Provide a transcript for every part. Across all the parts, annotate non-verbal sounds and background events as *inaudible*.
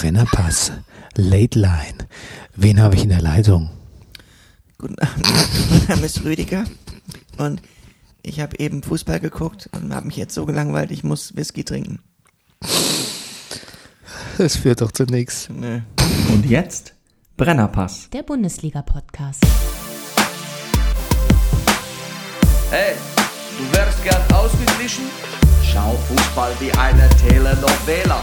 Brennerpass. Late Line. Wen habe ich in der Leitung? Guten Abend, *laughs* mein Name ist Rüdiger und ich habe eben Fußball geguckt und habe mich jetzt so gelangweilt, ich muss Whisky trinken. Das führt doch zu nichts. Nö. Und jetzt Brennerpass. Der Bundesliga-Podcast. Hey, du wärst gern ausgeglichen? Schau Fußball wie eine Telenovela.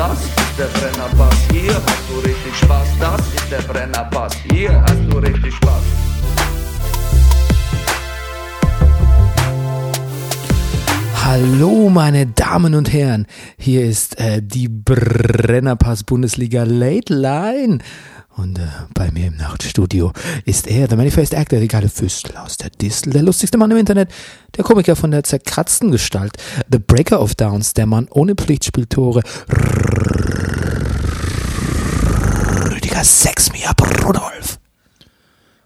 Das ist der Brennerpass, hier hast du richtig Spaß. Das ist der Brennerpass, hier hast du richtig Spaß. Hallo, meine Damen und Herren. Hier ist äh, die Brennerpass Bundesliga Late Line. Und äh, bei mir im Nachtstudio ist er, der Manifest Actor, der geile Füstel aus der Distel, der lustigste Mann im Internet, der Komiker von der zerkratzten Gestalt, The Breaker of Downs, der Mann ohne Pflichtspieltore, Rüdiger Sex mir ab, Rudolf.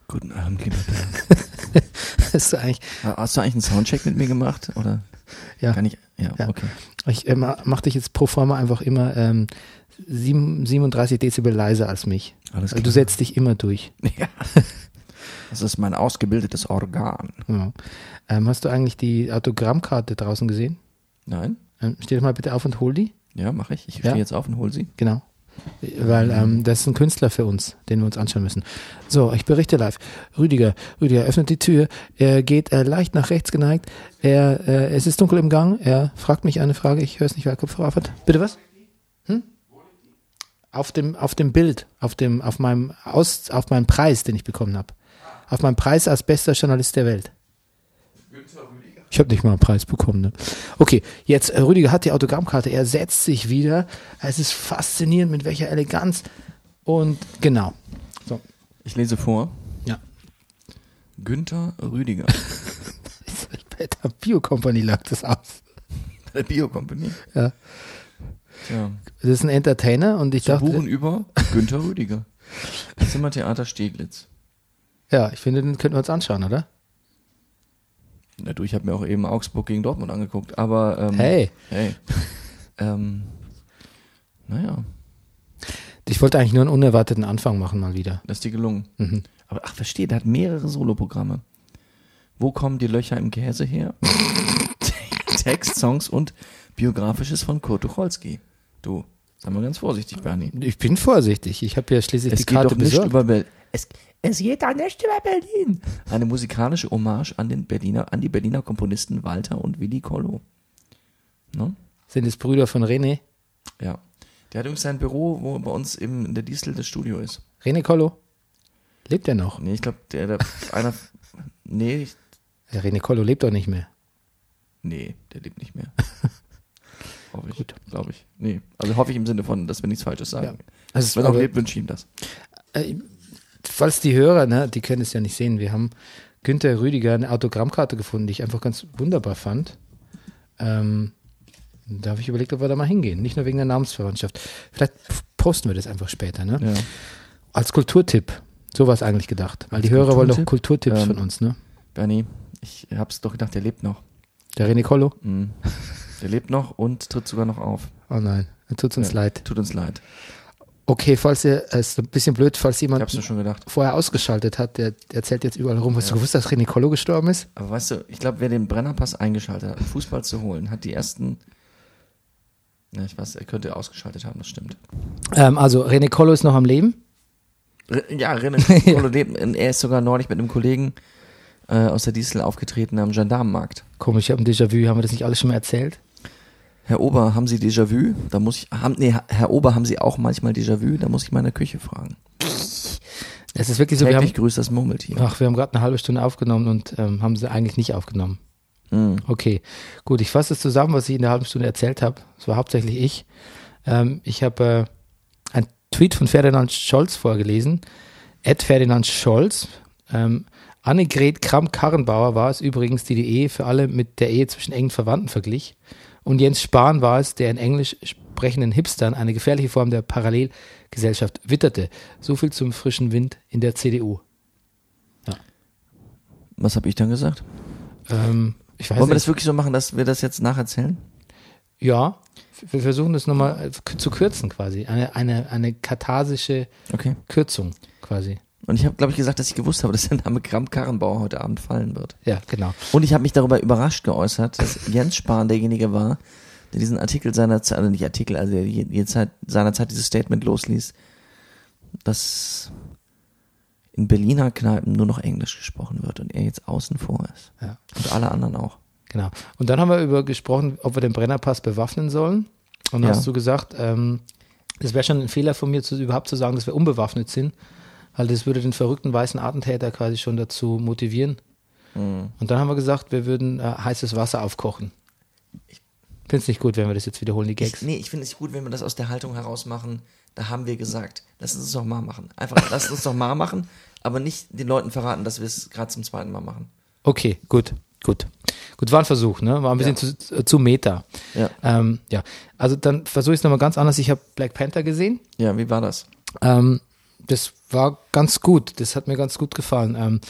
Guten Abend, lieber Bernd. *laughs* Hast du eigentlich, Hast du eigentlich einen Soundcheck mit mir gemacht? Oder ja. kann ich? Ja, Ja. okay. Ich äh, ma- mach dich jetzt pro forma einfach immer ähm, sieben- 37 Dezibel leiser als mich. Alles Also klar. du setzt dich immer durch. *laughs* Ja. Das ist mein ausgebildetes Organ. Ja. Ähm, hast du eigentlich die Autogrammkarte draußen gesehen? Nein? Ähm, steh doch mal bitte auf und hol die. Ja, mache ich. Ich Ja. stehe jetzt auf und hol sie. Genau. Weil ähm, das ist ein Künstler für uns, den wir uns anschauen müssen. So, ich berichte live. Rüdiger, Rüdiger öffnet die Tür. Er geht äh, leicht nach rechts geneigt. Er, äh, es ist dunkel im Gang. Er fragt mich eine Frage. Ich höre es nicht, weil er Kopfhörer hat. Bitte was? Auf dem, auf dem Bild, auf dem, auf meinem Aus, auf meinem Preis, den ich bekommen habe. Auf meinem Preis als bester Journalist der Welt. Ich habe nicht mal einen Preis bekommen. Ne? Okay, jetzt äh, Rüdiger hat die Autogrammkarte. Er setzt sich wieder. Es ist faszinierend, mit welcher Eleganz. Und genau. So, Ich lese vor. ja. Günther Rüdiger. *laughs* Bei der Bio-Company lag das aus. Der Bio-Company. Ja. Tja. Das ist ein Entertainer und ich Zu dachte, buchen über Günther Rüdiger. Zimmertheater Steglitz. ja, ich finde, den könnten wir uns anschauen, oder? Na du, ich habe mir auch eben Augsburg gegen Dortmund angeguckt. Aber ähm, Hey. Hey. ähm, naja, Ich wollte eigentlich nur einen unerwarteten Anfang machen mal wieder. das ist dir gelungen. Mhm. Aber ach, verstehe, der hat mehrere Soloprogramme. Wo kommen die Löcher im Käse her? *laughs* Text, Songs und Biografisches von Kurt Tucholsky. Du, sei mal ganz vorsichtig, Bernie. Ich bin vorsichtig. Ich habe ja schließlich Es die geht Karte doch nicht besorgt. über Berlin. Es, es geht doch nicht über Berlin. Eine musikalische Hommage an den Berliner, an die Berliner Komponisten Walter und Willi Kollo. Ne? Sind es Brüder von René? Ja. Der hat übrigens sein Büro, wo bei uns im, in der Distel das Studio ist. René Collo? Lebt er noch? Nee, ich glaube, der, der einer. *laughs* Nee, ich, Ja, René Collo lebt doch nicht mehr. nee, der lebt nicht mehr. *laughs* hoffe ich, glaube ich. Nee, also hoffe ich im Sinne von, dass wir nichts Falsches sagen. Ja. Also, Wenn er aber- lebt, wünsche ich ihm das. Äh, falls die Hörer, ne, die können es ja nicht sehen, wir haben Günther Rüdiger eine Autogrammkarte gefunden, die ich einfach ganz wunderbar fand. Ähm, da habe ich überlegt, ob wir da mal hingehen. Nicht nur wegen der Namensverwandtschaft. Vielleicht posten wir das einfach später, ne? Ja. Als Kulturtipp. So war es eigentlich gedacht. Weil die Als Hörer wollen doch Kulturtipp? Kulturtipps Ähm, von uns, ne? Bernie, ich hab's doch gedacht, der lebt noch. Der René Collo? Mhm. *laughs* Der lebt noch und tritt sogar noch auf. Oh nein, tut's uns Ja, leid. Tut uns leid. Okay, falls ihr, es ist ein bisschen blöd, falls jemand vorher ausgeschaltet hat, der erzählt jetzt überall rum. Hast du gewusst, dass René Collo gestorben ist? Aber weißt du, ich glaube, wer den Brennerpass eingeschaltet hat, um Fußball zu holen, hat die ersten Ja, ich weiß, er könnte ausgeschaltet haben, das stimmt. Ähm, also René Collo ist noch am Leben. Re- Ja, René *laughs* Colo lebt- er ist sogar neulich mit einem Kollegen äh, aus der Diesel aufgetreten am Gendarmenmarkt. Komisch, ich habe ein Déjà-vu. Haben wir das nicht alles schon mal erzählt? Herr Ober, haben Sie Déjà-vu? Da muss ich, haben, nee, Herr Ober, haben Sie auch manchmal Déjà-vu? Da muss ich mal in der Küche fragen. Es ist wirklich so, wir haben, Täglich grüßt das Murmeltier. ach, wir haben gerade eine halbe Stunde aufgenommen und ähm, haben sie eigentlich nicht aufgenommen. Mhm. Okay, gut, ich fasse es zusammen, was ich in der halben Stunde erzählt habe. Es war hauptsächlich ich. Ähm, ich habe äh, einen Tweet von Ferdinand Scholz vorgelesen. Ed Ferdinand Scholz. Ähm, Annegret Kramp-Karrenbauer war es übrigens, die die Ehe für alle mit der Ehe zwischen engen Verwandten verglich. Und Jens Spahn war es, der in Englisch sprechenden Hipstern eine gefährliche Form der Parallelgesellschaft witterte. So viel zum frischen Wind in der CDU. Was habe ich dann gesagt? Ähm, ich weiß Wollen wir nicht. das wirklich so machen, dass wir das jetzt nacherzählen? Ja, wir versuchen das nochmal äh, zu kürzen quasi. Eine, eine, eine katharsische Okay. Kürzung quasi. Und ich habe, glaube ich, gesagt, dass ich gewusst habe, *laughs* dass der Name Kramp-Karrenbauer heute Abend fallen wird. Ja, genau. Und ich habe mich darüber überrascht geäußert, dass Jens Spahn derjenige war, der diesen Artikel seiner Zeit, also nicht Artikel, also der je- je Zeit, seiner Zeit dieses Statement losließ, dass in Berliner Kneipen nur noch Englisch gesprochen wird und er jetzt außen vor ist. Ja. Und alle anderen auch. Genau. Und dann haben wir über gesprochen, ob wir den Brennerpass bewaffnen sollen. Und dann Ja. hast du gesagt, ähm, das wäre schon ein Fehler von mir, zu, überhaupt zu sagen, dass wir unbewaffnet sind, weil das würde den verrückten weißen Attentäter quasi schon dazu motivieren. Mhm. Und dann haben wir gesagt, wir würden äh, heißes Wasser aufkochen. Finde es nicht gut, wenn wir das jetzt wiederholen, die Ich, Gags. nee, ich finde es gut, wenn wir das aus der Haltung heraus machen. Da haben wir gesagt, lass uns doch mal machen. Einfach, *laughs* lass uns doch mal machen, aber nicht den Leuten verraten, dass wir es gerade zum zweiten Mal machen. Okay, gut, gut. Gut, war ein Versuch, ne? War ein bisschen zu, zu Meta. Ja. Ähm, ja, also dann versuche ich es nochmal ganz anders. Ich habe Black Panther gesehen. Ja, wie war das? Ähm, das war ganz gut. Das hat mir ganz gut gefallen. Ähm,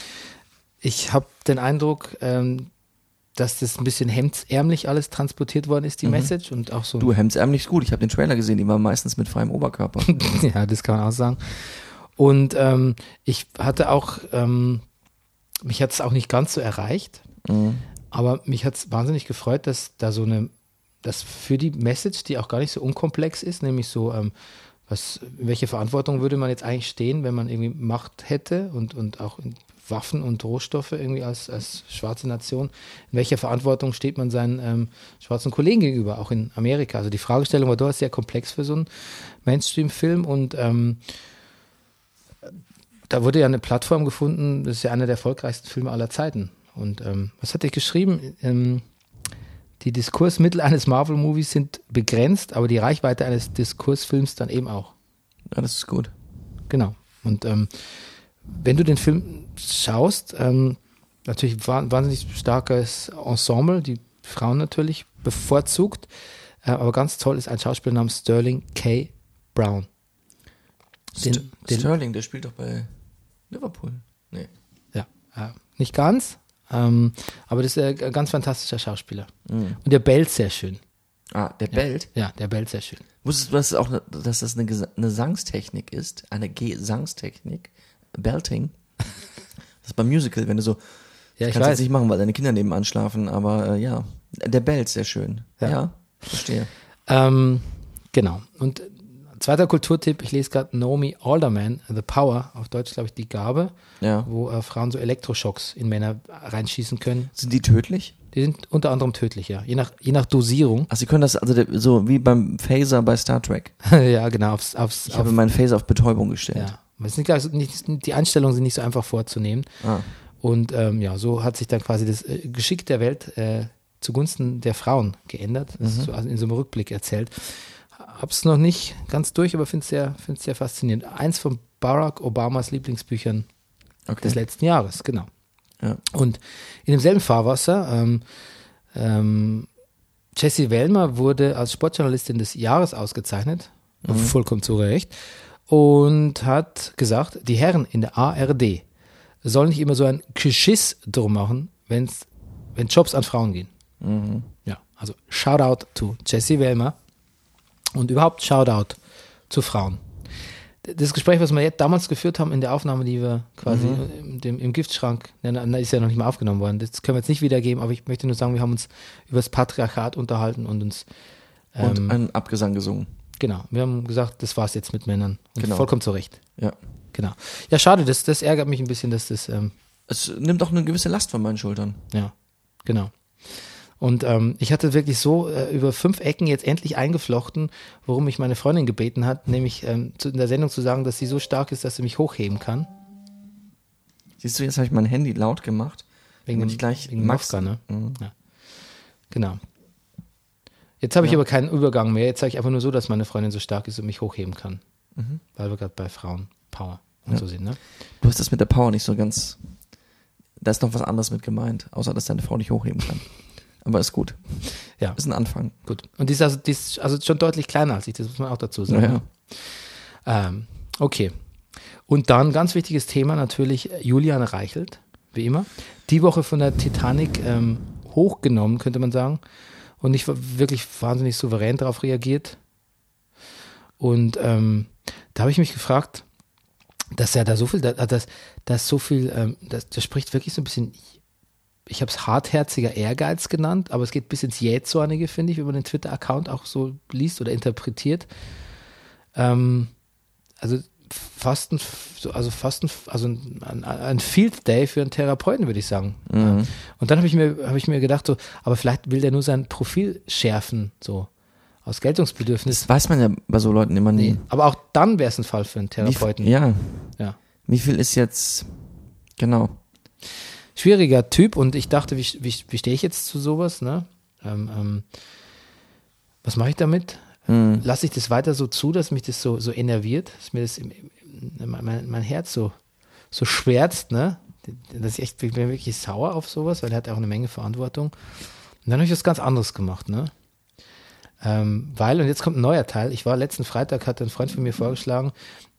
ich habe den Eindruck, ähm, dass das ein bisschen hemdsärmlich alles transportiert worden ist, die Message. Und auch so. Du, Hemdsärmel nicht gut. Ich habe den Trailer gesehen, die war meistens mit freiem Oberkörper. *laughs* ja, das kann man auch sagen. Und ähm, ich hatte auch, ähm, mich hat es auch nicht ganz so erreicht, Mhm. aber mich hat es wahnsinnig gefreut, dass da so eine, dass für die Message, die auch gar nicht so unkomplex ist, nämlich so, ähm, was, welche Verantwortung würde man jetzt eigentlich stehen, wenn man irgendwie Macht hätte und, und auch Waffen und Rohstoffe irgendwie als, als schwarze Nation, in welcher Verantwortung steht man seinen ähm, schwarzen Kollegen gegenüber, auch in Amerika. Also die Fragestellung war dort sehr komplex für so einen Mainstream-Film und ähm, da wurde ja eine Plattform gefunden, das ist ja einer der erfolgreichsten Filme aller Zeiten. Und ähm, was hatte ich geschrieben? Die Diskursmittel *laughs* eines Marvel-Movies sind begrenzt, aber die Reichweite eines Diskursfilms dann eben auch. Ja, das ist gut. Genau. Und ähm, wenn du den Film schaust, ähm, natürlich wa- wahnsinnig starkes Ensemble, die Frauen natürlich bevorzugt, äh, aber ganz toll ist ein Schauspieler namens Sterling K. Brown. Den, St den, Sterling, der spielt doch bei Liverpool. Nee. Ja, äh, nicht ganz, ähm, aber das ist ein ganz fantastischer Schauspieler. Und der bellt sehr schön. Ah, der bellt. Ja, der bellt sehr schön. Wusstest du, dass, es auch, ne- dass das eine, eine Sangstechnik ist? Eine Gesangstechnik? Belting? Das ist beim Musical, wenn du so. Ja, ich kannst weiß. jetzt nicht machen, weil deine Kinder nebenan schlafen, aber äh, ja. Der bellt sehr schön. Ja. Ja, verstehe. Ähm, genau. Und zweiter Kulturtipp, ich lese gerade Naomi Alderman, The Power, auf Deutsch glaube ich die Gabe, Ja. wo äh, Frauen so Elektroschocks in Männer reinschießen können. Sind die tödlich? Die sind unter anderem tödlich, ja. Je nach, je nach Dosierung. Ach, sie können das, also so wie beim Phaser bei Star Trek. *laughs* ja, genau, aufs, aufs, Ich auf, habe meinen Phaser auf Betäubung gestellt. ja. Es ist nicht, die Einstellungen sind nicht so einfach vorzunehmen. Ah. Und ähm, ja, so hat sich dann quasi das äh, Geschick der Welt äh, zugunsten der Frauen geändert. Das ist so also in so einem Rückblick erzählt. Hab's noch nicht ganz durch, aber finde es sehr, find's sehr faszinierend. Eins von Barack Obamas Lieblingsbüchern Okay. des letzten Jahres, genau. Ja. Und in demselben Fahrwasser, ähm, ähm, Jessie Wellmer wurde als Sportjournalistin des Jahres ausgezeichnet, vollkommen zu Recht, und hat gesagt, die Herren in der ARD sollen nicht immer so ein Geschiss drum machen, wenn's, wenn Jobs an Frauen gehen. Ja, also Shoutout to Jessie Wellmer und überhaupt Shoutout zu Frauen. Das Gespräch, was wir jetzt damals geführt haben in der Aufnahme, die wir quasi im, dem, im Giftschrank, na, ist ja noch nicht mal aufgenommen worden, das können wir jetzt nicht wiedergeben, aber ich möchte nur sagen, wir haben uns über das Patriarchat unterhalten und uns Und Ähm, einen Abgesang gesungen. genau, wir haben gesagt, das war's jetzt mit Männern. Und Genau. vollkommen zu Recht. Ja. Genau. Ja, schade, das, das ärgert mich ein bisschen, dass das, ähm, Es nimmt auch eine gewisse Last von meinen Schultern. ja, genau. Und ähm, ich hatte wirklich so äh, über fünf Ecken jetzt endlich eingeflochten, worum mich meine Freundin gebeten hat, nämlich ähm, zu, in der Sendung zu sagen, dass sie so stark ist, dass sie mich hochheben kann. Siehst du, jetzt habe ich mein Handy laut gemacht. Wegen dem, ich gleich wegen Max- Max, ne? Mhm. Ja. Genau. Jetzt habe ich Ja. aber keinen Übergang mehr. Jetzt sage ich einfach nur so, dass meine Freundin so stark ist und mich hochheben kann. Mhm. Weil wir gerade bei Frauen Power und Ja. so sind, ne? Du hast das mit der Power nicht so ganz. Da ist noch was anderes mit gemeint, außer dass deine Frau nicht hochheben kann. *laughs* Aber ist gut. Ja. Ist ein Anfang. Gut. Und die ist also, die ist also schon deutlich kleiner als ich, das muss man auch dazu sagen. Ja. Ähm, okay. Und dann ganz wichtiges Thema natürlich Julian Reichelt, wie immer. Die Woche von der Titanic ähm, hochgenommen, könnte man sagen. Und nicht wirklich wahnsinnig souverän darauf reagiert. Und ähm, da habe ich mich gefragt, dass er da so viel, da, dass, dass so viel, ähm, das, das spricht wirklich so ein bisschen, ich habe es hartherziger Ehrgeiz genannt, aber es geht bis ins Jähzornige, finde ich, wenn man den Twitter-Account auch so liest oder interpretiert. Ähm, also fast ein, so- also fast ein, also ein, ein Field Day für einen Therapeuten, würde ich sagen. Mhm. Und dann habe ich mir, habe ich mir gedacht, so, aber vielleicht will der nur sein Profil schärfen, so aus Geltungsbedürfnis. Das weiß man ja bei so Leuten immer nie. Nee. Aber auch dann wäre es ein Fall für einen Wie, Therapeuten. viel- ja. Ja. Wie viel ist jetzt. Genau. Schwieriger Typ und ich dachte, wie, wie, wie stehe ich jetzt zu sowas? Ne? Ähm, ähm, was mache ich damit? Mhm. Lasse ich das weiter so zu, dass mich das so, so enerviert, dass mir das im, im, mein, mein Herz so, so schwärzt, ne? Dass ich echt, ich bin wirklich sauer auf sowas, weil er hat auch eine Menge Verantwortung. Und dann habe ich was ganz anderes gemacht, ne? Ähm, weil, und jetzt kommt ein neuer Teil, ich war letzten Freitag, hatte ein Freund von mir vorgeschlagen,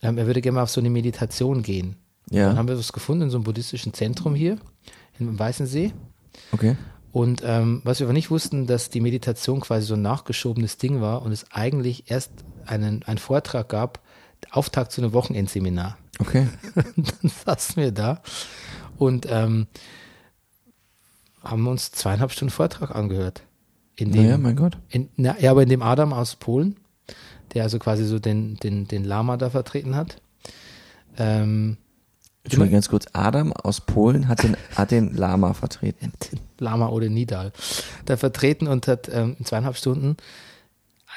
ähm, er würde gerne mal auf so eine Meditation gehen. Dann Ja. haben wir was gefunden in so einem buddhistischen Zentrum hier, im Weißensee. Okay. Und ähm, was wir aber nicht wussten, dass die Meditation quasi so ein nachgeschobenes Ding war und es eigentlich erst einen, einen Vortrag gab, Auftakt zu einem Wochenendseminar. Okay. *laughs* Dann saßen wir da und ähm, haben uns zweieinhalb Stunden Vortrag angehört. In dem, Naja, mein Gott. in, na, ja, aber in dem Adam aus Polen, der also quasi so den, den, den Lama da vertreten hat. Ähm, Entschuldigung, ganz kurz. Adam aus Polen hat den, hat den Lama vertreten. *laughs* Lama oder Nidal, da vertreten und hat ähm, in zweieinhalb Stunden,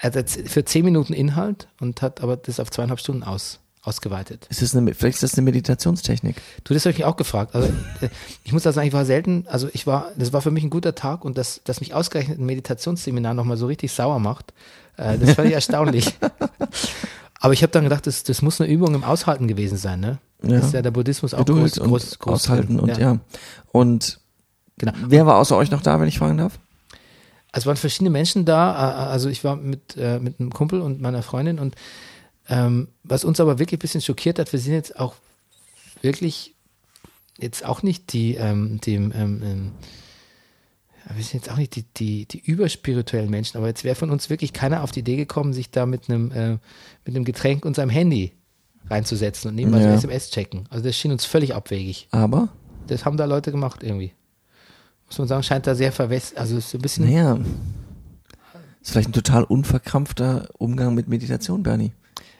er hat für zehn Minuten Inhalt und hat aber das auf zweieinhalb Stunden aus, ausgeweitet. Ist das eine, vielleicht ist das eine Meditationstechnik. Du, das habe ich mich auch gefragt. Also äh, ich muss da sagen, ich war selten, also ich war, das war für mich ein guter Tag und dass, dass mich ausgerechnet ein Meditationsseminar nochmal so richtig sauer macht, äh, das fand ich *laughs* erstaunlich. Aber ich habe dann gedacht, das, das muss eine Übung im Aushalten gewesen sein, ne? Ja. Das ist ja der Buddhismus auch Geduld groß, und groß, groß aushalten drin. und ja. Und Genau. wer war außer euch noch da, wenn ich fragen darf? Also waren verschiedene Menschen da. Also ich war mit, äh, mit einem Kumpel und meiner Freundin und ähm, was uns aber wirklich ein bisschen schockiert hat, wir sind jetzt auch wirklich jetzt auch nicht die, ähm, dem, ähm, ähm, ja, wir sind jetzt auch nicht die, die, die überspirituellen Menschen, aber jetzt wäre von uns wirklich keiner auf die Idee gekommen, sich da mit einem, äh, mit einem Getränk und seinem Handy reinzusetzen und nebenbei Ja. so SMS checken. Also das schien uns völlig abwegig. Aber, Das haben da Leute gemacht irgendwie. Muss man sagen, scheint da sehr verwässert, also ist so ein bisschen naja, ist vielleicht ein total unverkrampfter Umgang mit Meditation, Bernie.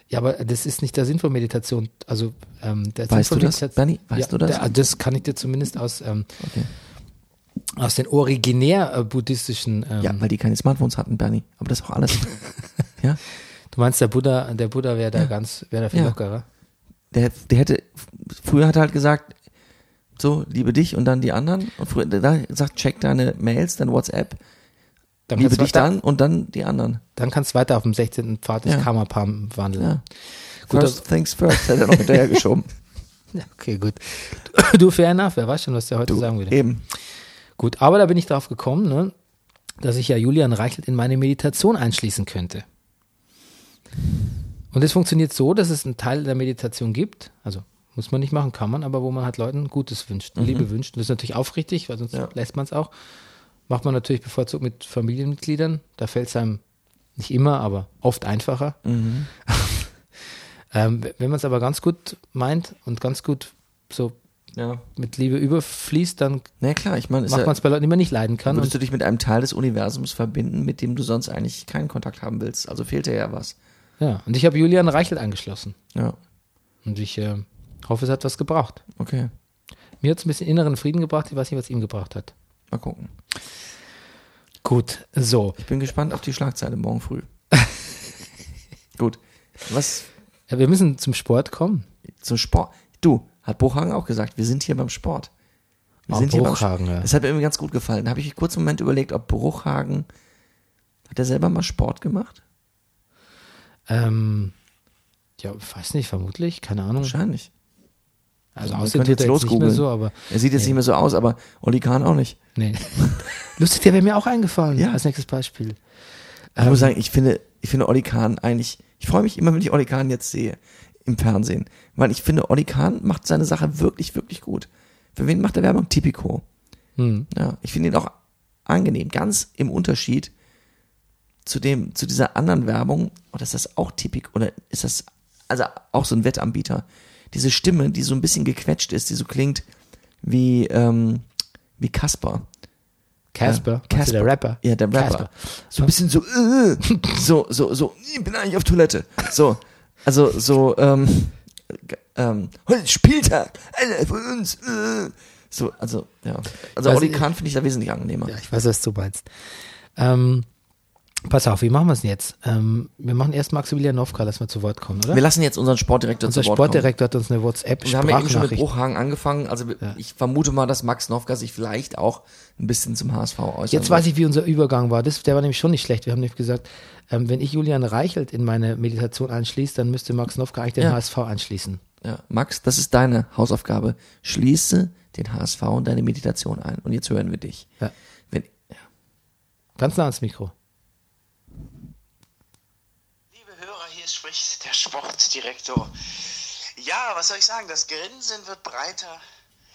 Ja, aber das ist nicht der Sinn von Meditation. Also ähm, der Weißt Sinn du von das, Meditation- Bernie? Weißt ja, du das? Der, das kann ich dir zumindest aus, ähm, Okay. Aus den originär äh, buddhistischen. Ähm, Ja, weil die keine Smartphones hatten, Bernie. Aber das ist auch alles. *laughs* ja, du meinst, der Buddha, der Buddha wäre da ganz, wäre da viel Ja. lockerer. der, der hätte, früher hat er halt gesagt, so, liebe dich und dann die anderen. Und früher, der hat gesagt, check deine Mails, dein WhatsApp, Dann liebe dich weiter, dann und dann die anderen. dann kannst du weiter auf dem 16. Pfad des Ja. Karma-Pam wandeln. Ja. Gut, First things first, hat er noch hinterher geschoben. *laughs* Ja, okay, gut. Du, du, fair enough, wer weiß schon, was der heute Du, sagen würde. eben. Gut, aber da bin ich drauf gekommen, ne, dass ich ja Julian Reichelt in meine Meditation einschließen könnte. Und es funktioniert so, dass es einen Teil der Meditation gibt, also muss man nicht machen, kann man, aber wo man halt Leuten Gutes wünscht, Liebe wünscht. Und das ist natürlich aufrichtig, weil sonst Ja. lässt man es auch. Macht man natürlich bevorzugt mit Familienmitgliedern. Da fällt es einem nicht immer, aber oft einfacher. *laughs* Ähm, wenn man es aber ganz gut meint und ganz gut so Ja. mit Liebe überfließt, dann Na klar, ich meine, macht man es bei Leuten, die man nicht leiden kann. würdest du dich mit einem Teil des Universums verbinden, mit dem du sonst eigentlich keinen Kontakt haben willst. Also fehlt dir ja was. ja, und ich habe Julian Reichelt angeschlossen. Ja, Und ich äh, hoffe, es hat was gebracht. okay. Mir hat es ein bisschen inneren Frieden gebracht. Ich weiß nicht, was ihm gebracht hat. Mal gucken. Gut, so. Ich bin gespannt auf die Schlagzeile morgen früh. *laughs* Gut. Was Ja, wir müssen zum Sport kommen. zum Sport? Du, hat Bruchhagen auch gesagt, wir sind hier beim Sport. Wir Ah, sind hier beim Bruchhagen, Sport. ja. Das hat mir irgendwie ganz gut gefallen. Da habe ich kurz einen Moment überlegt, ob Bruchhagen, hat er selber mal Sport gemacht? Ähm, ja, weiß nicht, vermutlich, keine Ahnung. Wahrscheinlich. Also Man aussehen könnte tut er jetzt jetzt nicht mehr so, aber Er sieht jetzt nicht mehr so aus, aber Oli Kahn auch nicht. nee. *laughs* Lustig, der wäre mir auch eingefallen Ja. als nächstes Beispiel. Ich muss sagen, ich finde, ich finde Oli Kahn eigentlich, ich freue mich immer, wenn ich Oli Kahn jetzt sehe im Fernsehen. Weil ich finde, Oli Kahn macht seine Sache wirklich, wirklich gut. Für wen macht er Werbung? Tipico. Hm. Ja, ich finde ihn auch angenehm, ganz im Unterschied zu dem, zu dieser anderen Werbung. Oder ist das auch Typik? Oder ist das, also auch so ein Wettanbieter? Diese Stimme, die so ein bisschen gequetscht ist, die so klingt wie, ähm, wie Kasper. Casper, Ja, Casper. der Rapper. Ja, der Rapper. Casper. So ein bisschen so, äh, so, so, so, ich bin eigentlich auf Toilette. So, also so, ähm, ähm, heute Spieltag, einer von uns. Äh. So, also, ja. Also Oli Kahn finde ich da wesentlich angenehmer. Ja, ich weiß, was du meinst. Ähm, pass auf, wie machen wir es denn jetzt? Ähm, wir machen erst Maximilian Nowka, lassen wir zu Wort kommen, oder? Wir lassen jetzt unseren Sportdirektor Unser zu Wort Sportdirektor hat uns eine kommen. Wir haben ja eben schon mit. Bruchhagen angefangen. Also ich vermute mal, dass Max Nowka sich vielleicht auch ein bisschen zum HSV äußert. Jetzt weiß ich, wie unser Übergang war. Das, der war nämlich schon nicht schlecht. Wir haben nämlich gesagt, ähm, wenn ich Julian Reichelt in meine Meditation anschließe, dann müsste Max Nowka eigentlich den Ja. HSV anschließen. Ja, Max, das ist deine Hausaufgabe. Schließe den HSV und deine Meditation ein. Und jetzt hören wir dich. Ja. Wenn, ja. Ganz nah ans Mikro. Liebe Hörer, hier spricht der Sportdirektor. Ja, was soll ich sagen? Das Grinsen wird breiter.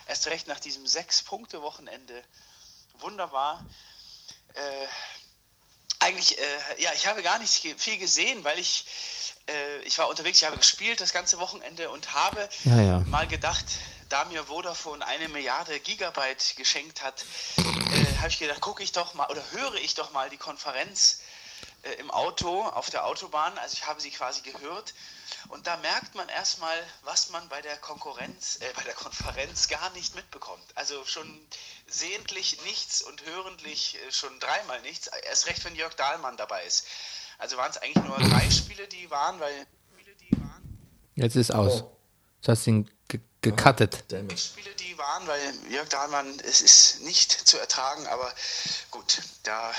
Erst recht nach diesem Sechs-Punkte-Wochenende. Wunderbar. Äh, eigentlich, äh, ja, ich habe gar nicht viel gesehen, weil ich, äh, ich war unterwegs, ich habe gespielt das ganze Wochenende und habe Ja, ja. mal gedacht, da mir Vodafone eine Milliarde Gigabyte geschenkt hat, äh, habe ich gedacht, gucke ich doch mal oder höre ich doch mal die Konferenz äh, im Auto, auf der Autobahn. Also ich habe sie quasi gehört. Und da merkt man erstmal, was man bei der Konkurrenz, äh, bei der Konferenz gar nicht mitbekommt. Also schon sehentlich nichts und hörentlich äh, schon dreimal nichts. Erst recht, wenn Jörg Dahlmann dabei ist. Also waren es eigentlich nur drei Spiele, die waren, weil Spiele, die waren. Jetzt ist aus. Du hast ihn ge gecuttet. Spiele, die waren, weil Jörg Dahlmann, es ist nicht zu ertragen, aber gut, da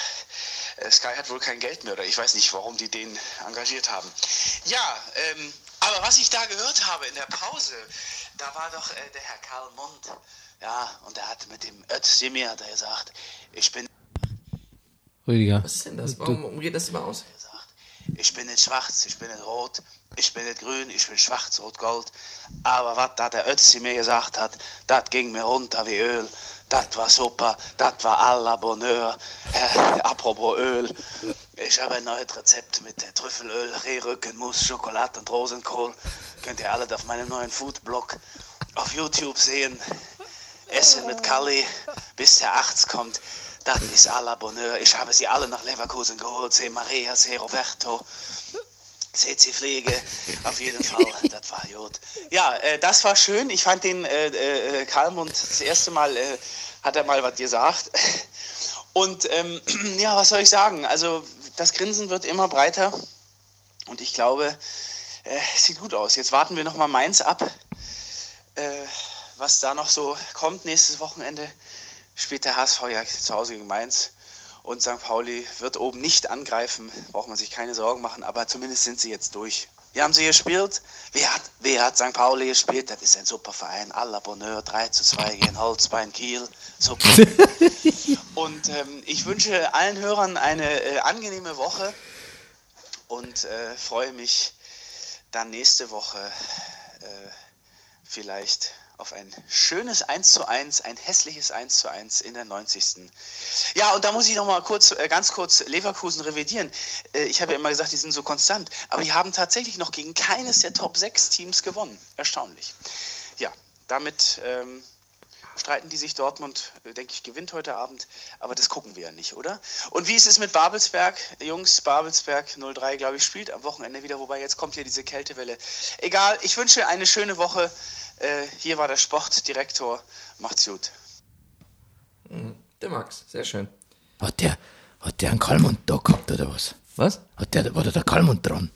Sky hat wohl kein Geld mehr oder ich weiß nicht, warum die den engagiert haben. Ja, ähm, aber was ich da gehört habe in der Pause, da war doch äh, der Herr Karl Mund, ja, und er hat mit dem Özdemir hat er gesagt, ich bin Rüdiger. Was ist denn das? Warum, warum geht das immer aus? gesagt, ich bin nicht schwarz, ich bin nicht rot, ich bin nicht grün, ich bin schwarz, rot, gold. Aber was da der Ötzi mir gesagt hat, das ging mir runter wie Öl. Das war super, das war à la Bonheur. Äh, apropos Öl, ich habe ein neues Rezept mit Trüffelöl, Rehrückenmus, Schokolade und Rosenkohl. Könnt ihr alle auf meinem neuen Foodblog auf YouTube sehen. Essen mit Kali, bis der 8 kommt. Das ist à la Bonheur. Ich habe sie alle nach Leverkusen geholt. C. Maria, C. Roberto, CC Pflege. *laughs* Auf jeden Fall, das war gut. Ja, äh, das war schön. Ich fand den äh, äh, Kalmund das erste Mal, äh, hat er mal was gesagt. Und ähm, *clears throat* ja, was soll ich sagen? Also, das Grinsen wird immer breiter. Und ich glaube, äh, es sieht gut aus. Jetzt warten wir nochmal Mainz ab äh, was da noch so kommt nächstes Wochenende, spielt der HSV ja zu Hause gegen Mainz. Und St. Pauli wird oben nicht angreifen, braucht man sich keine Sorgen machen, aber zumindest sind sie jetzt durch. Wie haben sie gespielt? Wer hat, wer hat St. Pauli gespielt? Das ist ein super Verein. À la Bonheur, 3 zu 2 gegen Holzbein Kiel. Super. *laughs* Und ähm, ich wünsche allen Hörern eine äh, angenehme Woche und äh, freue mich dann nächste Woche äh, vielleicht auf ein schönes 1 zu 1, ein hässliches 1 zu 1 in der 90. Ja, und da muss ich noch mal kurz, äh, ganz kurz Leverkusen revidieren. Äh, Ich habe ja immer gesagt, die sind so konstant, aber die haben tatsächlich noch gegen keines der Top 6 Teams gewonnen. Erstaunlich. Ja, damit ähm, streiten die sich. Dortmund, äh, denke ich, gewinnt heute Abend. Aber das gucken wir ja nicht, oder? Und wie ist es mit Babelsberg? Jungs, Babelsberg 03, glaube ich, spielt am Wochenende wieder. Wobei jetzt kommt hier diese Kältewelle. Egal, ich wünsche eine schöne Woche. Äh, hier war der Sportdirektor. Macht's gut. Der Max, sehr schön. Hat der, hat der einen Kalmund da gehabt oder was? Was? Hat der, war da der Kalmund dran?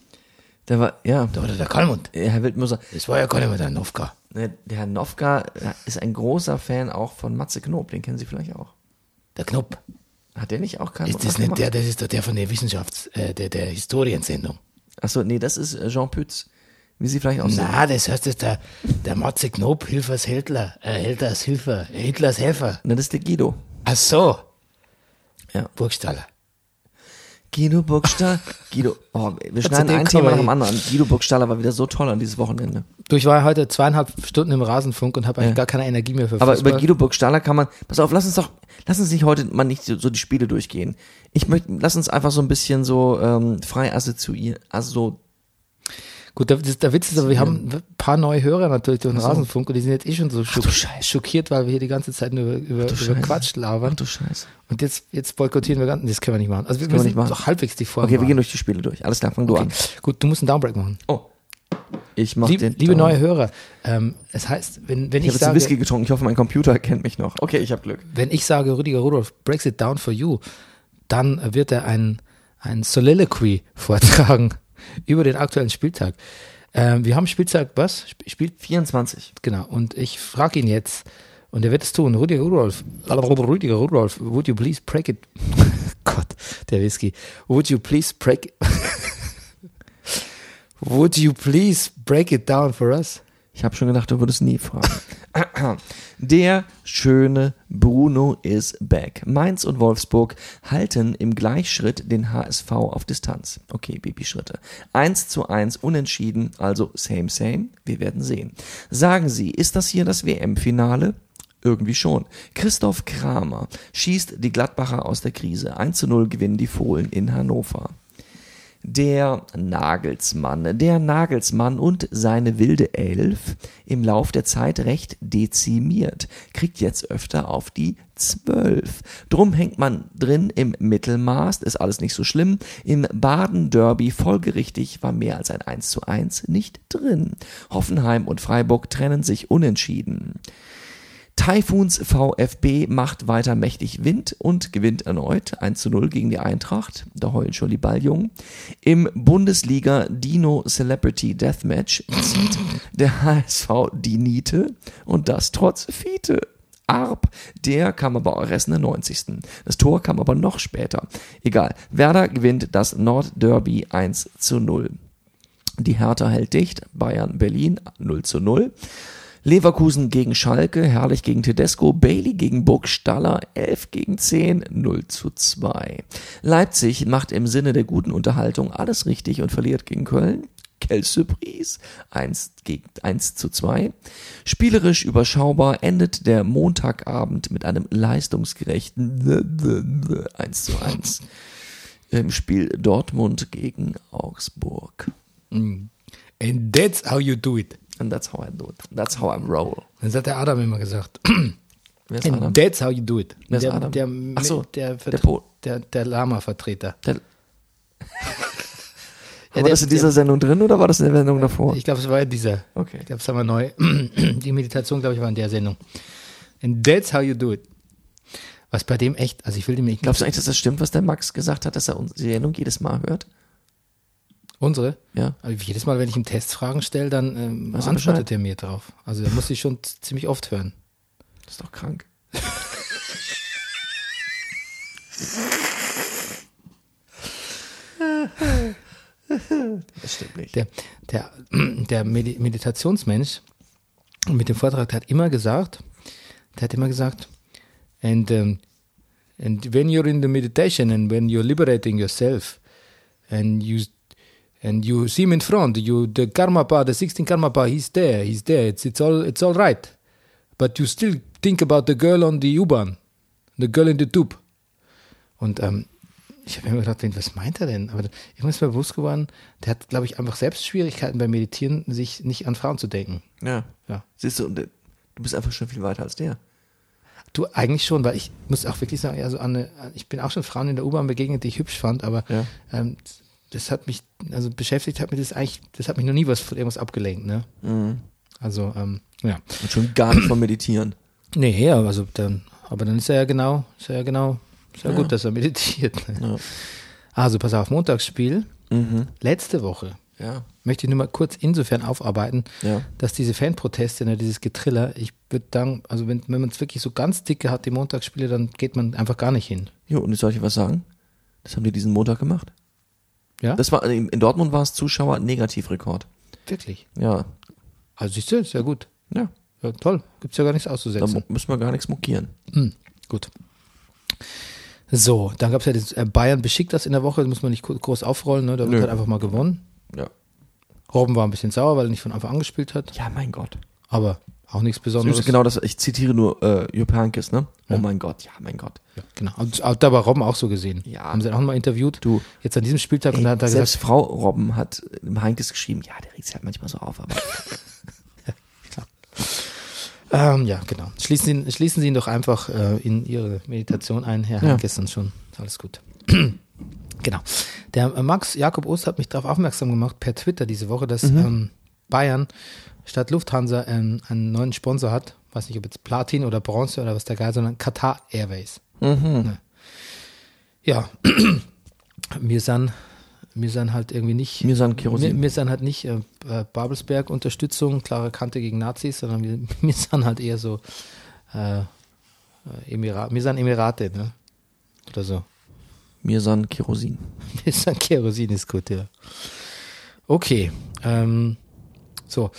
Der war, ja, Da war da der Kalmund. Herr Wildmoser, Das war ja gar nicht mehr der Novka. Ne, der Herr Nowka äh, ist ein großer Fan auch von Matze Knob, den kennen Sie vielleicht auch. Der Knopf. Hat der nicht auch keinen Ist das nicht der, das ist doch der von der Wissenschafts-, äh, der, der Historiensendung. Achso, nee, das ist äh, Jean Pütz. Wie Sie vielleicht auch sehen. Na, das heißt, das ist der, der Matze Knob, Hilfers Hitler, äh, Hitlers Hilfer, Hitlers Helfer. Na, das ist der Guido. Ach so. Ja. Burgstaller. Guido Burgstaller. *laughs* Guido, oh, wir schneiden ein Thema nach dem anderen. Guido Burgstaller war wieder so toll an dieses Wochenende. Du, ich war heute zweieinhalb Stunden im Rasenfunk und habe eigentlich Ja. gar keine Energie mehr für Aber Fußball. über Guido Burgstaller kann man, pass auf, lass uns doch, lass uns nicht heute mal nicht so, so die Spiele durchgehen. Ich möchte, lass uns einfach so ein bisschen so ähm, frei assoziieren, also Gut, der, das- der Witz ist aber, wir haben ein paar neue Hörer natürlich durch den so. Rasenfunk und die sind jetzt eh schon so schock, schockiert, weil wir hier die ganze Zeit nur über, über, über. Quatsch labern. ach du Scheiße. Und jetzt, jetzt boykottieren wir ganz, das können wir nicht machen. Also wir können wir nicht machen. doch halbwegs die Folge Okay, wir machen. gehen durch die Spiele durch. Alles klar, fang du an. Gut, du musst einen Downbreak machen. Oh. Ich mach Lieb, den. liebe Down. neue Hörer, ähm, es heißt, wenn, wenn Ich ich, habe jetzt sage, Whisky getrunken. Ich hoffe, mein Computer erkennt mich noch. Okay, ich habe Glück. wenn ich sage, Rüdiger Rudolf, breaks it down for you, dann wird er ein, ein Soliloquy vortragen über den aktuellen Spieltag. Ähm, wir haben Spieltag, was? Sp- Spiel, 24. Genau, und ich frage ihn jetzt, und er wird es tun, Rüdiger Rudolf, Rüdiger Rudolf, would you please break it, *laughs* Gott, der Whisky, would you please break, *laughs* would you please break it down for us? Ich habe schon gedacht, du würdest nie fragen. *laughs* Der schöne Bruno is back. Mainz und Wolfsburg halten im Gleichschritt den HSV auf Distanz. Okay, Babyschritte. 1 zu 1 unentschieden, also same, same. Wir werden sehen. Sagen Sie, ist das hier das WM-Finale? Irgendwie schon. Christoph Kramer schießt die Gladbacher aus der Krise. 1 zu 0 gewinnen die Fohlen in Hannover. Der Nagelsmann, der Nagelsmann und seine wilde Elf im Lauf der Zeit recht dezimiert, kriegt jetzt öfter auf die Zwölf. Drum hängt man drin im Mittelmaß, ist alles nicht so schlimm. Im Baden-Derby folgerichtig war mehr als ein 1 zu 1 nicht drin. Hoffenheim und Freiburg trennen sich unentschieden. Taifuns VfB macht weiter mächtig Wind und gewinnt erneut 1 zu 0 gegen die Eintracht. Da heulen schon die Balljungen. Im Bundesliga Dino Celebrity Deathmatch zieht der HSV die Niete und das trotz Fiete. Arp, der kam aber erst in der 90. Das Tor kam aber noch später. Egal. Werder gewinnt das Nordderby 1 zu 0. Die Hertha hält dicht. Bayern, Berlin 0 zu 0. Leverkusen gegen Schalke, Herrlich gegen Tedesco, Bailey gegen Burgstaller, 11 gegen 10, 0 zu 2. Leipzig macht im Sinne der guten Unterhaltung alles richtig und verliert gegen Köln. Quelle Surprise, 1 gegen 1 zu 2. Spielerisch überschaubar endet der Montagabend mit einem leistungsgerechten 1 zu 1 im Spiel Dortmund gegen Augsburg. And that's how you do it. And that's how I do it. That's how I roll. Das hat der Adam immer gesagt. Wer ist Adam? And that's how you do it. Wer ist der, Adam? Der, Ach so, der, der der, Po- der, der Lama-Vertreter. Der, *laughs* Ja, *laughs* war das in dieser Sendung drin oder war das in der Sendung davor? Ich glaube, es war in dieser. Okay. Ich glaube, es haben wir neu. *clears throat* Die Meditation, glaube ich, war in der Sendung. And that's how you do it. Was bei dem echt, also ich will dem nicht. Glaubst du eigentlich, dass das stimmt, was der Max gesagt hat, dass er unsere Sendung jedes Mal hört? Unsere? Ja. Also jedes Mal, wenn ich ihm Testfragen stelle, dann ähm, er antwortet er mir drauf. Also er muss ich schon ziemlich oft hören. Das ist doch krank. das stimmt nicht. Der, der, der Medi Meditationsmensch mit dem Vortrag, der hat immer gesagt, der hat immer gesagt, and, um, and when you're in the meditation and when you're liberating yourself and you and you see him in front, you the karma bar, the 16 karma bar, he's there, he's there, it's it's all it's all right. But you still think about the girl on the U-Bahn, the girl in the tube. Und ähm, ich habe immer gedacht, was meint er denn? Aber irgendwann ist mir bewusst geworden, der hat, glaube ich, einfach selbst Schwierigkeiten beim Meditieren, sich nicht an Frauen zu denken. Ja. Ja. Siehst du, äh, du bist einfach schon viel weiter als der. Du eigentlich schon, weil ich muss auch wirklich sagen, also Anne, ich bin auch schon Frauen in der U-Bahn begegnet, die ich hübsch fand, aber Ja. ähm, das hat mich, also beschäftigt hat mich das eigentlich, das hat mich noch nie was von irgendwas abgelenkt, ne? Mhm. Also, ähm, ja. Und schon gar nicht vom Meditieren. Nee, ja, also dann, aber dann ist er ja genau, ist er ja genau, ist ja, Ja. gut, dass er meditiert. Ne? Ja. Also pass auf, Montagsspiel, Mhm. letzte Woche, Ja. möchte ich nur mal kurz insofern aufarbeiten, Ja. dass diese Fanproteste, ne, dieses Getriller, ich würde sagen, also wenn, wenn man es wirklich so ganz dicke hat, die Montagsspiele, dann geht man einfach gar nicht hin. Jo, und soll ich was sagen? Das haben die diesen Montag gemacht. Ja? Das war, in Dortmund war es Zuschauer-Negativrekord. Wirklich. Ja. Also siehst du, ist ja gut. Ja. Ja, toll. Gibt's ja gar nichts Da auszusetzen. mu- müssen wir gar nichts mokieren. Hm, gut. So, dann gab's ja das äh, Bayern beschickt das in der Woche, das muss man nicht gro- groß aufrollen, ne? da wird Nö. halt einfach mal gewonnen. Ja. Robben war ein bisschen sauer, weil er nicht von Anfang an gespielt hat, Ja, mein Gott. aber auch nichts Besonderes. genau das, ich zitiere nur äh, Jupp Heynckes, ne? Ja. Oh mein Gott, ja, mein Gott. Ja, genau. Und da war Robben auch so gesehen. Ja. Haben sie auch mal interviewt. Du, Jetzt an diesem Spieltag und da hat er selbst gesagt, Frau Robben hat im Heinkes geschrieben, ja, der regt sich halt manchmal so auf, aber *laughs* ähm, ja, genau. Schließen Sie, schließen Sie ihn doch einfach äh, in Ihre Meditation ein, Herr Ja. Heinkes, und schon alles gut. *clears throat* genau. Der äh, Max Jakob Ost hat mich darauf aufmerksam gemacht per Twitter diese Woche, dass Mhm. ähm, Bayern statt Lufthansa ähm, einen neuen Sponsor hat. Weiß nicht, ob jetzt Platin oder Bronze oder was der Geil, sondern Qatar Airways. mhm. Ja, *clears throat* wir sind, wir sind halt irgendwie nicht. mir sind Wir, Kerosin. wir sind halt nicht äh, äh, Babelsberg Unterstützung, klare Kante gegen Nazis, sondern wir, wir *laughs* sind halt eher so äh, äh, Emirat, wir sind Emirate, ne? Oder so. Mir sind Kerosin. *laughs* Wir sind Kerosin ist gut, ja. Okay. Ähm, so,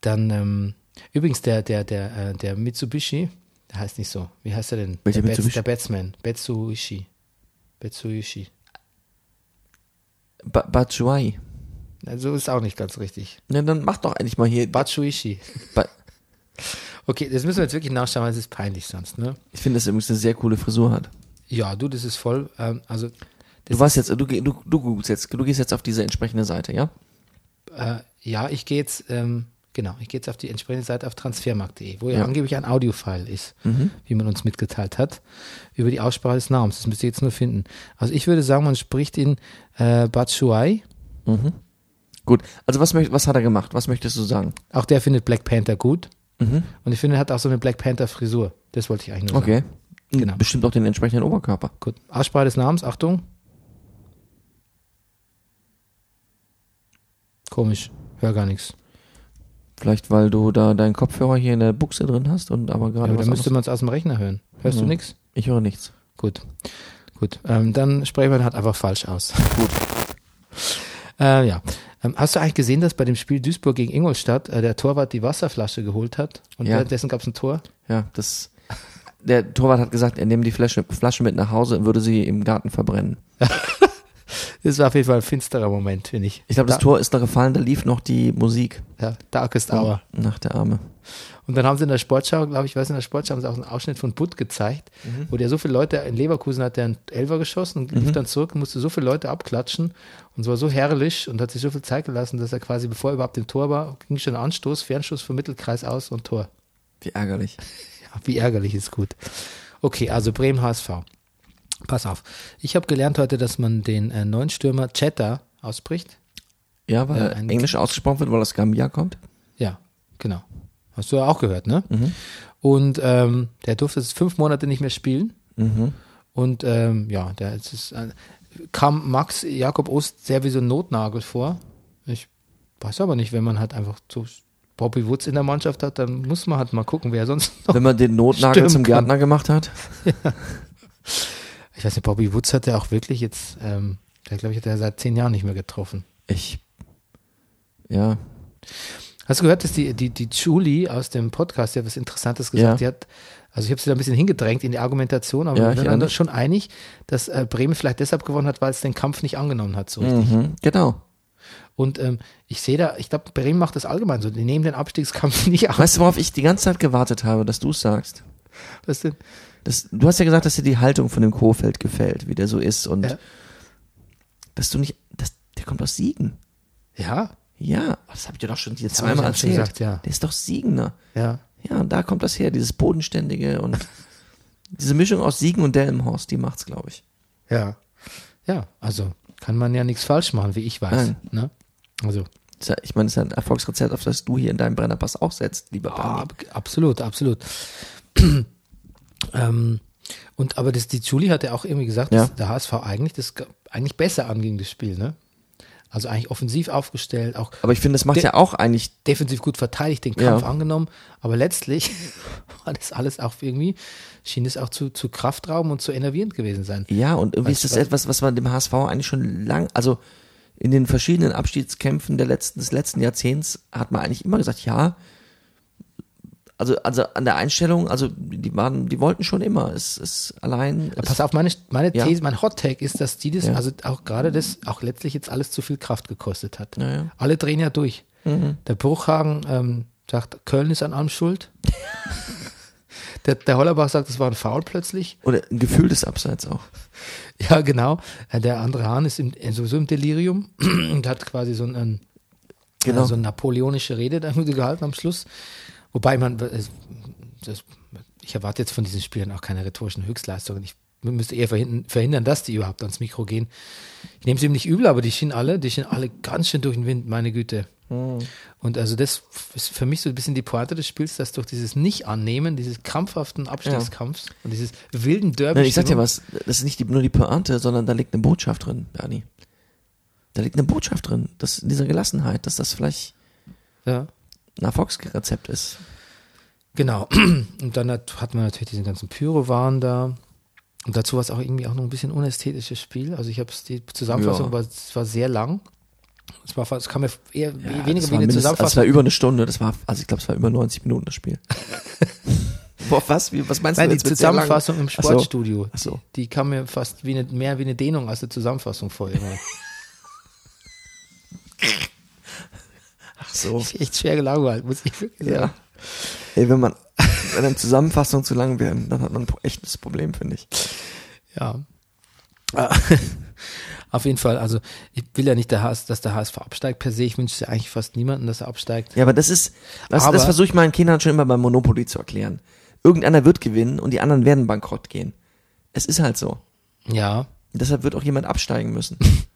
dann ähm, übrigens der, der, der, äh, der Mitsubishi, der heißt nicht so. Wie heißt er denn? Welcher der, Bats, Mitsubishi? der Batsman. Betsuishi. Betsuishi. Ba Batshuayi. Also ist auch nicht ganz richtig. Na, dann mach doch eigentlich mal hier. Batshuishi. Ba Okay, das müssen wir jetzt wirklich nachschauen, weil es ist peinlich sonst, ne? ich finde, dass er übrigens eine sehr coole Frisur hat. Ja, du, das ist voll, ähm, also, Du weißt jetzt, du, du, du jetzt, du gehst jetzt auf diese entsprechende Seite, ja? äh, ja, ich gehe jetzt, ähm, genau, ich gehe jetzt auf die entsprechende Seite auf transfermarkt.de, wo ja, Ja. angeblich ein Audiofile ist, Mhm. wie man uns mitgeteilt hat, über die Aussprache des Namens. Das müsst ihr jetzt nur finden. Also ich würde sagen, man spricht ihn äh, Batshuayi. Mhm. Gut, also was, was hat er gemacht? Was möchtest du sagen? Auch der findet Black Panther gut. Mhm. Und ich finde, er hat auch so eine Black Panther Frisur. Das wollte ich eigentlich nur sagen. Okay. Genau. Bestimmt auch den entsprechenden Oberkörper. Gut. Aussprache des Namens, Achtung. Komisch. Hör gar nichts. Vielleicht, weil du da deinen Kopfhörer hier in der Buchse drin hast und aber Ja, gerade aber was dann müsste man es aus dem Rechner hören. Hörst du Mhm. nichts? Ich höre nichts. Gut. Gut. Ähm, dann sprechen wir halt einfach falsch aus. Gut. Äh, ja. Ähm, hast du eigentlich gesehen, dass bei dem Spiel Duisburg gegen Ingolstadt äh, der Torwart die Wasserflasche geholt hat? Und Ja. währenddessen gab es ein Tor? Ja, das. Der Torwart hat gesagt, er nehme die Flasche, Flasche mit nach Hause und würde sie im Garten verbrennen. *laughs* Das war auf jeden Fall ein finsterer Moment, finde ich. Ich glaube, das Da- Tor ist da gefallen, da lief noch die Musik Ja, Darkest Hour. nach der Arme. Und dann haben sie in der Sportschau, glaube ich, weiß in der Sportschau haben sie auch einen Ausschnitt von Butt gezeigt, wo der so viele Leute, in Leverkusen hat der einen Elfer geschossen und lief dann zurück und musste so viele Leute abklatschen und es war so herrlich und hat sich so viel Zeit gelassen, dass er quasi, bevor er überhaupt im Tor war, ging schon Anstoß, Fernschuss vom Mittelkreis aus und Tor. Wie ärgerlich. *laughs* Ja, wie ärgerlich ist gut. Okay, also Bremen HSV. Pass auf. Ich habe gelernt heute, dass man den äh, neuen Stürmer Chetta ausspricht. Ja, weil Ja, er ein- Englisch ausgesprochen wird, weil aus Gambia kommt. Ja, genau. Hast du ja auch gehört, ne? Mhm. Und ähm, der durfte jetzt fünf Monate nicht mehr spielen. Mhm. Und ähm, ja, der ist, äh, kam Max Jakob Ost sehr wie so ein Notnagel vor. Ich weiß aber nicht, wenn man halt einfach so Bobby Woods in der Mannschaft hat, dann muss man halt mal gucken, wer sonst noch. Wenn man den Notnagel zum kann. Gärtner gemacht hat. *laughs* Ich weiß nicht, Bobby Woods hat ja auch wirklich jetzt, ähm, der glaube ich, hat er seit zehn Jahren nicht mehr getroffen. Ich. Ja. Hast du gehört, dass die, die, die Julie aus dem Podcast ja was Interessantes gesagt Ja. hat? Die hat, also ich habe sie da ein bisschen hingedrängt in die Argumentation, aber Ja, wir sind mich. schon einig, dass äh, Bremen vielleicht deshalb gewonnen hat, weil es den Kampf nicht angenommen hat so richtig. Mhm. Genau. Und ähm, ich sehe da, ich glaube, Bremen macht das allgemein so. Die nehmen den Abstiegskampf *laughs* nicht an. Weißt du, worauf ich die ganze Zeit gewartet habe, dass du es sagst? Was denn? Das, du hast ja gesagt, dass dir die Haltung von dem Kofeld gefällt, wie der so ist und Ja. dass du nicht, dass, der kommt aus Siegen. Ja, Ja, das habe ich dir doch schon ich zweimal erzählt. gesagt, ja. Der ist doch Siegener. ja. Ja, und da kommt das her, dieses Bodenständige und *laughs* Diese Mischung aus Siegen und Delmenhorst, die macht's, glaube ich. Ja. Ja, also kann man ja nichts falsch machen, wie ich weiß. Nein. Ne? Also, Ich meine, das ist ein Erfolgsrezept, auf das du hier in deinem Brennerpass auch setzt, lieber Bernie. ab, absolut, absolut. *clears throat* ähm, und aber das, die Julie hat ja auch irgendwie gesagt, Ja. dass der HSV eigentlich das ge- eigentlich besser anging, das Spiel, ne? Also eigentlich offensiv aufgestellt, auch Aber ich finde, das macht ja auch eigentlich, defensiv gut verteidigt, den Ja. Kampf angenommen, aber letztlich *laughs* war das alles auch irgendwie, schien es auch zu, zu kraftraubend und zu enervierend gewesen sein. ja, und irgendwie Weißt ist das was? etwas, was man dem HSV eigentlich schon lang, also in den verschiedenen Abstiegskämpfen der letzten, des letzten Jahrzehnts hat man eigentlich immer gesagt, ja, also, also an der Einstellung, also die waren, die wollten schon immer. Es ist allein. Ja, es, pass auf, meine, meine Ja. These, mein Hot Take ist, dass die das, Ja. also auch gerade das, auch letztlich jetzt alles zu viel Kraft gekostet hat. Ja, ja. Alle drehen ja durch. Der Bruchhagen ähm, sagt, Köln ist an allem schuld. *laughs* der, der Hollerbach sagt, es war ein Foul plötzlich. oder ein gefühltes Abseits auch. Ja, genau. Äh, Der andere Hahn ist im, äh, sowieso im Delirium *clears throat* und hat quasi so, ein, Genau. äh, so eine napoleonische Rede da gehalten am Schluss. Wobei man, es- das, ich erwarte jetzt von diesen Spielern auch keine rhetorischen Höchstleistungen. Ich müsste eher verhindern, dass die überhaupt ans Mikro gehen. Ich nehme es ihm nicht übel, aber die schienen alle, die schienen alle ganz schön durch den Wind, meine Güte. Und also das ist für mich so ein bisschen die Pointe des Spiels, dass durch dieses Nicht-Annehmen, dieses krampfhaften Abstiegskampfs und dieses wilden Derby. Ich sag dir was, das ist nicht die, nur die Pointe, sondern da liegt eine Botschaft drin, Bernie. Da liegt eine Botschaft drin, dass in dieser Gelassenheit, dass das vielleicht Ja. Ein Erfolgsrezept ist. Genau. *clears throat* Und dann hat, hat man natürlich diesen ganzen Pyrowaren da. Und dazu war es auch irgendwie auch noch ein bisschen unästhetisches Spiel. Also ich habe die Zusammenfassung Ja. war, es war sehr lang. Es war es kam mir eher Ja, weniger wie eine mindestens- also es war Zusammenfassung. über eine Stunde, das war, also ich glaube, es war über 90 Minuten das Spiel. *laughs* Boah, was? Wie, was meinst Nein, du die jetzt lang? Zusammenfassung im Ach so. Sportstudio. Ach so. Die kam mir fast wie eine, mehr wie eine Dehnung als eine Zusammenfassung vor. Immer. *laughs* Ach so. Ich echt schwer gelangweilt, muss ich wirklich sagen. Ja. Ey, wenn man, wenn eine Zusammenfassung zu lang wäre, dann hat man ein echtes Problem, finde ich. Ja. *laughs* Auf jeden Fall, also ich will ja nicht, der HS, dass der HSV absteigt per se. Ich wünsche ja eigentlich fast niemanden, dass er absteigt. Ja, aber das ist, das, Aber- das versuche ich meinen Kindern schon immer beim Monopoly zu erklären. Irgendeiner wird gewinnen und die anderen werden bankrott gehen. Es ist halt so. Ja, Und deshalb wird auch jemand absteigen müssen. *laughs*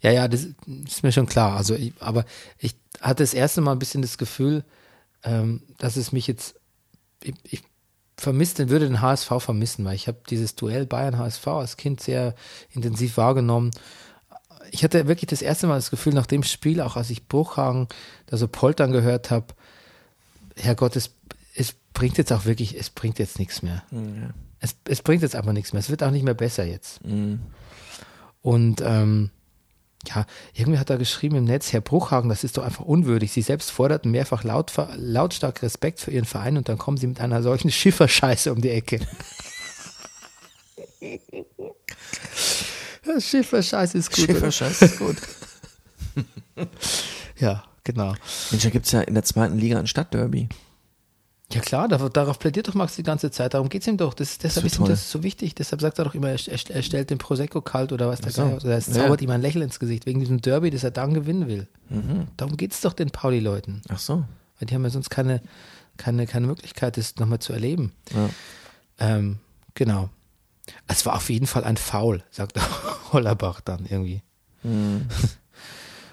Ja, ja, das ist mir schon klar. Also, ich, aber ich hatte das erste Mal ein bisschen das Gefühl, ähm, dass es mich jetzt, ich, ich vermisste, würde den HSV vermissen, weil ich habe dieses Duell Bayern-HSV als Kind sehr intensiv wahrgenommen. Ich hatte wirklich das erste Mal das Gefühl, nach dem Spiel, auch als ich Bruchhagen da so poltern gehört habe, Herrgott, es, es bringt jetzt auch wirklich, es bringt jetzt nichts mehr. Es, es bringt jetzt einfach nichts mehr. Es wird auch nicht mehr besser jetzt. Und ähm, ja, irgendwie hat er geschrieben im Netz, Herr Bruchhagen, das ist doch einfach unwürdig. Sie selbst forderten mehrfach laut, lautstark Respekt für Ihren Verein und dann kommen Sie mit einer solchen *laughs* Schifferscheiße um die Ecke. *laughs* Schifferscheiße ist gut. oder? Schifferscheiß ist gut. *laughs* Ja, genau. Mensch, da gibt's ja in der zweiten Liga ein Stadtderby. Ja klar, darauf, plädiert doch Max die ganze Zeit. Darum geht's ihm doch. Das, deshalb wird ist ihm das so wichtig. Deshalb sagt er doch immer, er, er, stellt den Prosecco kalt oder was der so. Oder es Ja. zaubert ihm ein Lächeln ins Gesicht wegen diesem Derby, das er dann gewinnen will. Darum geht's doch den Pauli-Leuten. Ach so. Weil die haben ja sonst keine, keine, keine Möglichkeit, das nochmal zu erleben. Ja. Ähm, genau. Es war auf jeden Fall ein Foul, sagt *laughs* Hollerbach dann irgendwie. Hm.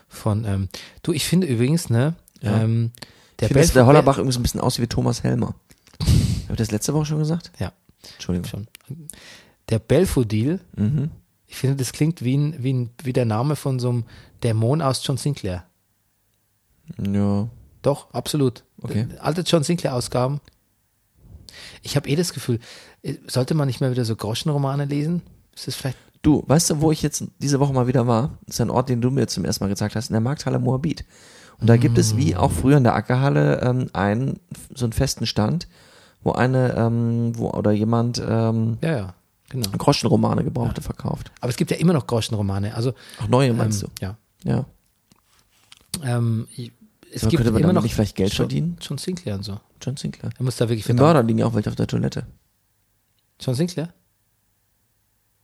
Von, ähm, du, ich finde übrigens, ne, Ja. ähm, der, Ich finde, dass der Hollerbach irgendwie so ein bisschen aussieht wie Thomas Helmer. Habe ich das letzte Woche schon gesagt? Ja, Entschuldigung. schon. Der Belfodil, Mhm. ich finde, das klingt wie, ein, wie, ein, wie der Name von so einem Dämon aus John Sinclair. Ja. Doch, absolut. Okay. Alte John Sinclair-Ausgaben. Ich habe eh das Gefühl, äh, sollte man nicht mehr wieder so Groschenromane lesen? Ist das vielleicht. Du, weißt du, wo ich jetzt diese Woche mal wieder war? Das ist ein Ort, den du mir zum ersten Mal gesagt hast, in der Markthalle Moabit. Und da gibt es, wie auch früher in der Ackerhalle, ähm, einen, so einen festen Stand, wo eine, ähm, wo, oder jemand, ähm, Ja, ja, genau. Groschenromane gebrauchte verkauft. Aber es gibt ja immer noch Groschenromane. Also, Auch neue, meinst ähm, ja. du? Ja. Ähm, ich- es Aber gibt könnte man immer noch nicht vielleicht Geld John, verdienen? John Sinclair und so. John Sinclair. Er muss da wirklich verdammt. Mörder liegen ja auch welche auf der Toilette. John Sinclair?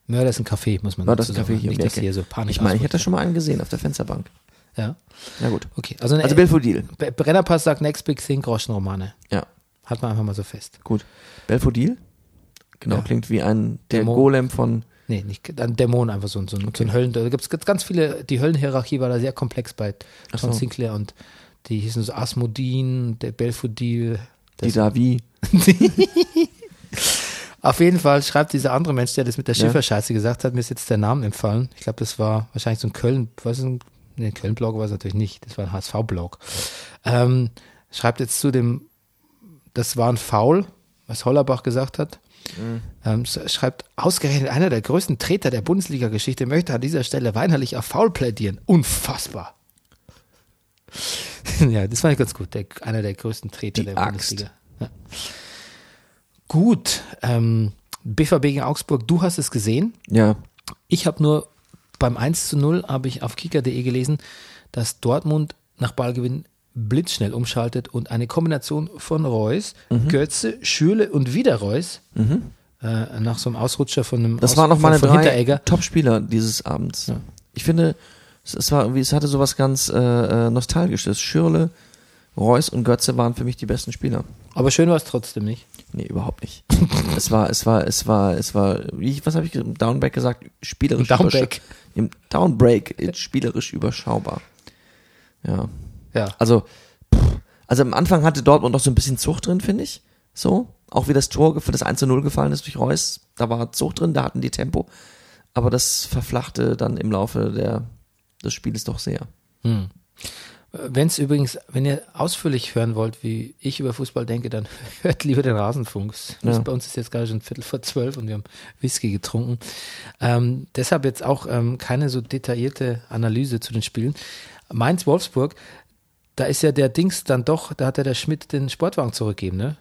Mörder ist ein Café, muss man War das dazu Café sagen. hier Nicht, die dass hier so Panik Ich meine, ich hätte ausbricht. schon mal einen gesehen auf der Fensterbank. Ja, Na gut. okay. Also, Also Belfodil. Be- Brennerpass sagt Next Big Thing Groschenromane. Ja, Hat man einfach mal so fest. gut. Belfodil? Genau, Ja. klingt wie ein, der Dämon. Golem von, Nee, nicht ein Dämon, einfach so, ein- so, ein- so ein Höllen. Da gibt es ganz viele, die Höllenhierarchie war da sehr komplex bei Ach Tom so. Sinclair und die hießen so Asmodin, der Belfodil. die Davi. *laughs* Auf jeden Fall schreibt dieser andere Mensch, der das mit der Ja. Schifferscheiße gesagt hat, mir ist jetzt der Name empfallen. Ich glaube, das war wahrscheinlich so ein Köln, was ist ein, nee, Köln-Blog war es natürlich nicht, das war ein HSV-Blog. Ähm, schreibt jetzt zu dem, das war ein Foul, was Hollerbach gesagt hat. Ähm, s- schreibt, ausgerechnet einer der größten Treter der Bundesliga-Geschichte möchte an dieser Stelle weinerlich auf Foul plädieren. Unfassbar. *laughs* ja, das fand ich ganz gut. Der, einer der größten Treter Die der Axt. Bundesliga. Ja. Gut, ähm, BVB gegen Augsburg, du hast es gesehen. Ja, Ich habe nur beim 1 zu 0 habe ich auf kicker.de gelesen, dass Dortmund nach Ballgewinn blitzschnell umschaltet und eine Kombination von Reus, Mhm. Götze, Schürle und wieder Reus äh, nach so einem Ausrutscher von einem das Aus- waren noch meine drei Top-Spieler dieses Abends. Ja. Ich finde, es, es war es hatte sowas ganz äh, äh, Nostalgisches. Schürle, Reus und Götze waren für mich die besten Spieler. Aber schön war es trotzdem nicht. Nee, überhaupt nicht. *laughs* es war, es war, es war, es war, wie, ich- was habe ich? Im Downback gesagt? Spielerisch Downback. Im Downbreak, äh, spielerisch überschaubar. Ja. Ja. Also, pff, also am Anfang hatte Dortmund noch so ein bisschen Zucht drin, finde ich. So. Auch wie das Tor für das 1 zu 0 gefallen ist durch Reus. Da war Zucht drin, da hatten die Tempo. Aber das verflachte dann im Laufe der, des Spiels doch sehr. Wenn es übrigens, wenn ihr ausführlich hören wollt, wie ich über Fußball denke, dann *laughs* hört lieber den Rasenfunk. Ja. Bei uns ist jetzt gerade schon Viertel vor zwölf und wir haben Whisky getrunken. Ähm, deshalb jetzt auch ähm, keine so detaillierte Analyse zu den Spielen. Mainz-Wolfsburg, da ist ja der Dings dann doch, da hat ja der Schmidt den Sportwagen zurückgegeben, ne?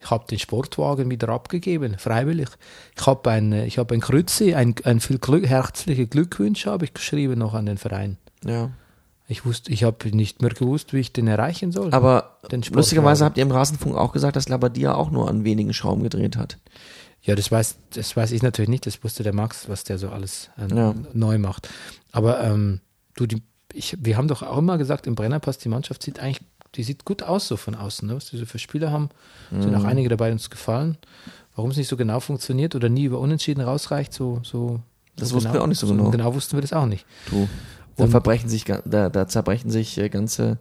Ich habe den Sportwagen wieder abgegeben, freiwillig. Ich habe ein, äh, ich habe ein Krützi, ein, ein viel Glück, herzliche Glückwünsche habe ich geschrieben noch an den Verein. Ja. Ich wusste, ich habe nicht mehr gewusst, wie ich den erreichen soll. Aber lustigerweise habt ihr im Rasenfunk auch gesagt, dass Labadia auch nur an wenigen Schrauben gedreht hat. ja, das weiß, das weiß ich natürlich nicht. Das wusste der Max, was der so alles äh, Ja. neu macht. Aber ähm, du, die, ich, wir haben doch auch immer gesagt, im Brennerpass die Mannschaft sieht eigentlich, die sieht gut aus so von außen, ne? was die so für Spieler haben. Sind Mhm. auch einige dabei uns gefallen. Warum es nicht so genau funktioniert oder nie über Unentschieden rausreicht, so, so. Das so wussten wir auch nicht so genau. Genau wussten wir das auch nicht. Du. Da verbrechen sich, da, da zerbrechen sich äh, ganze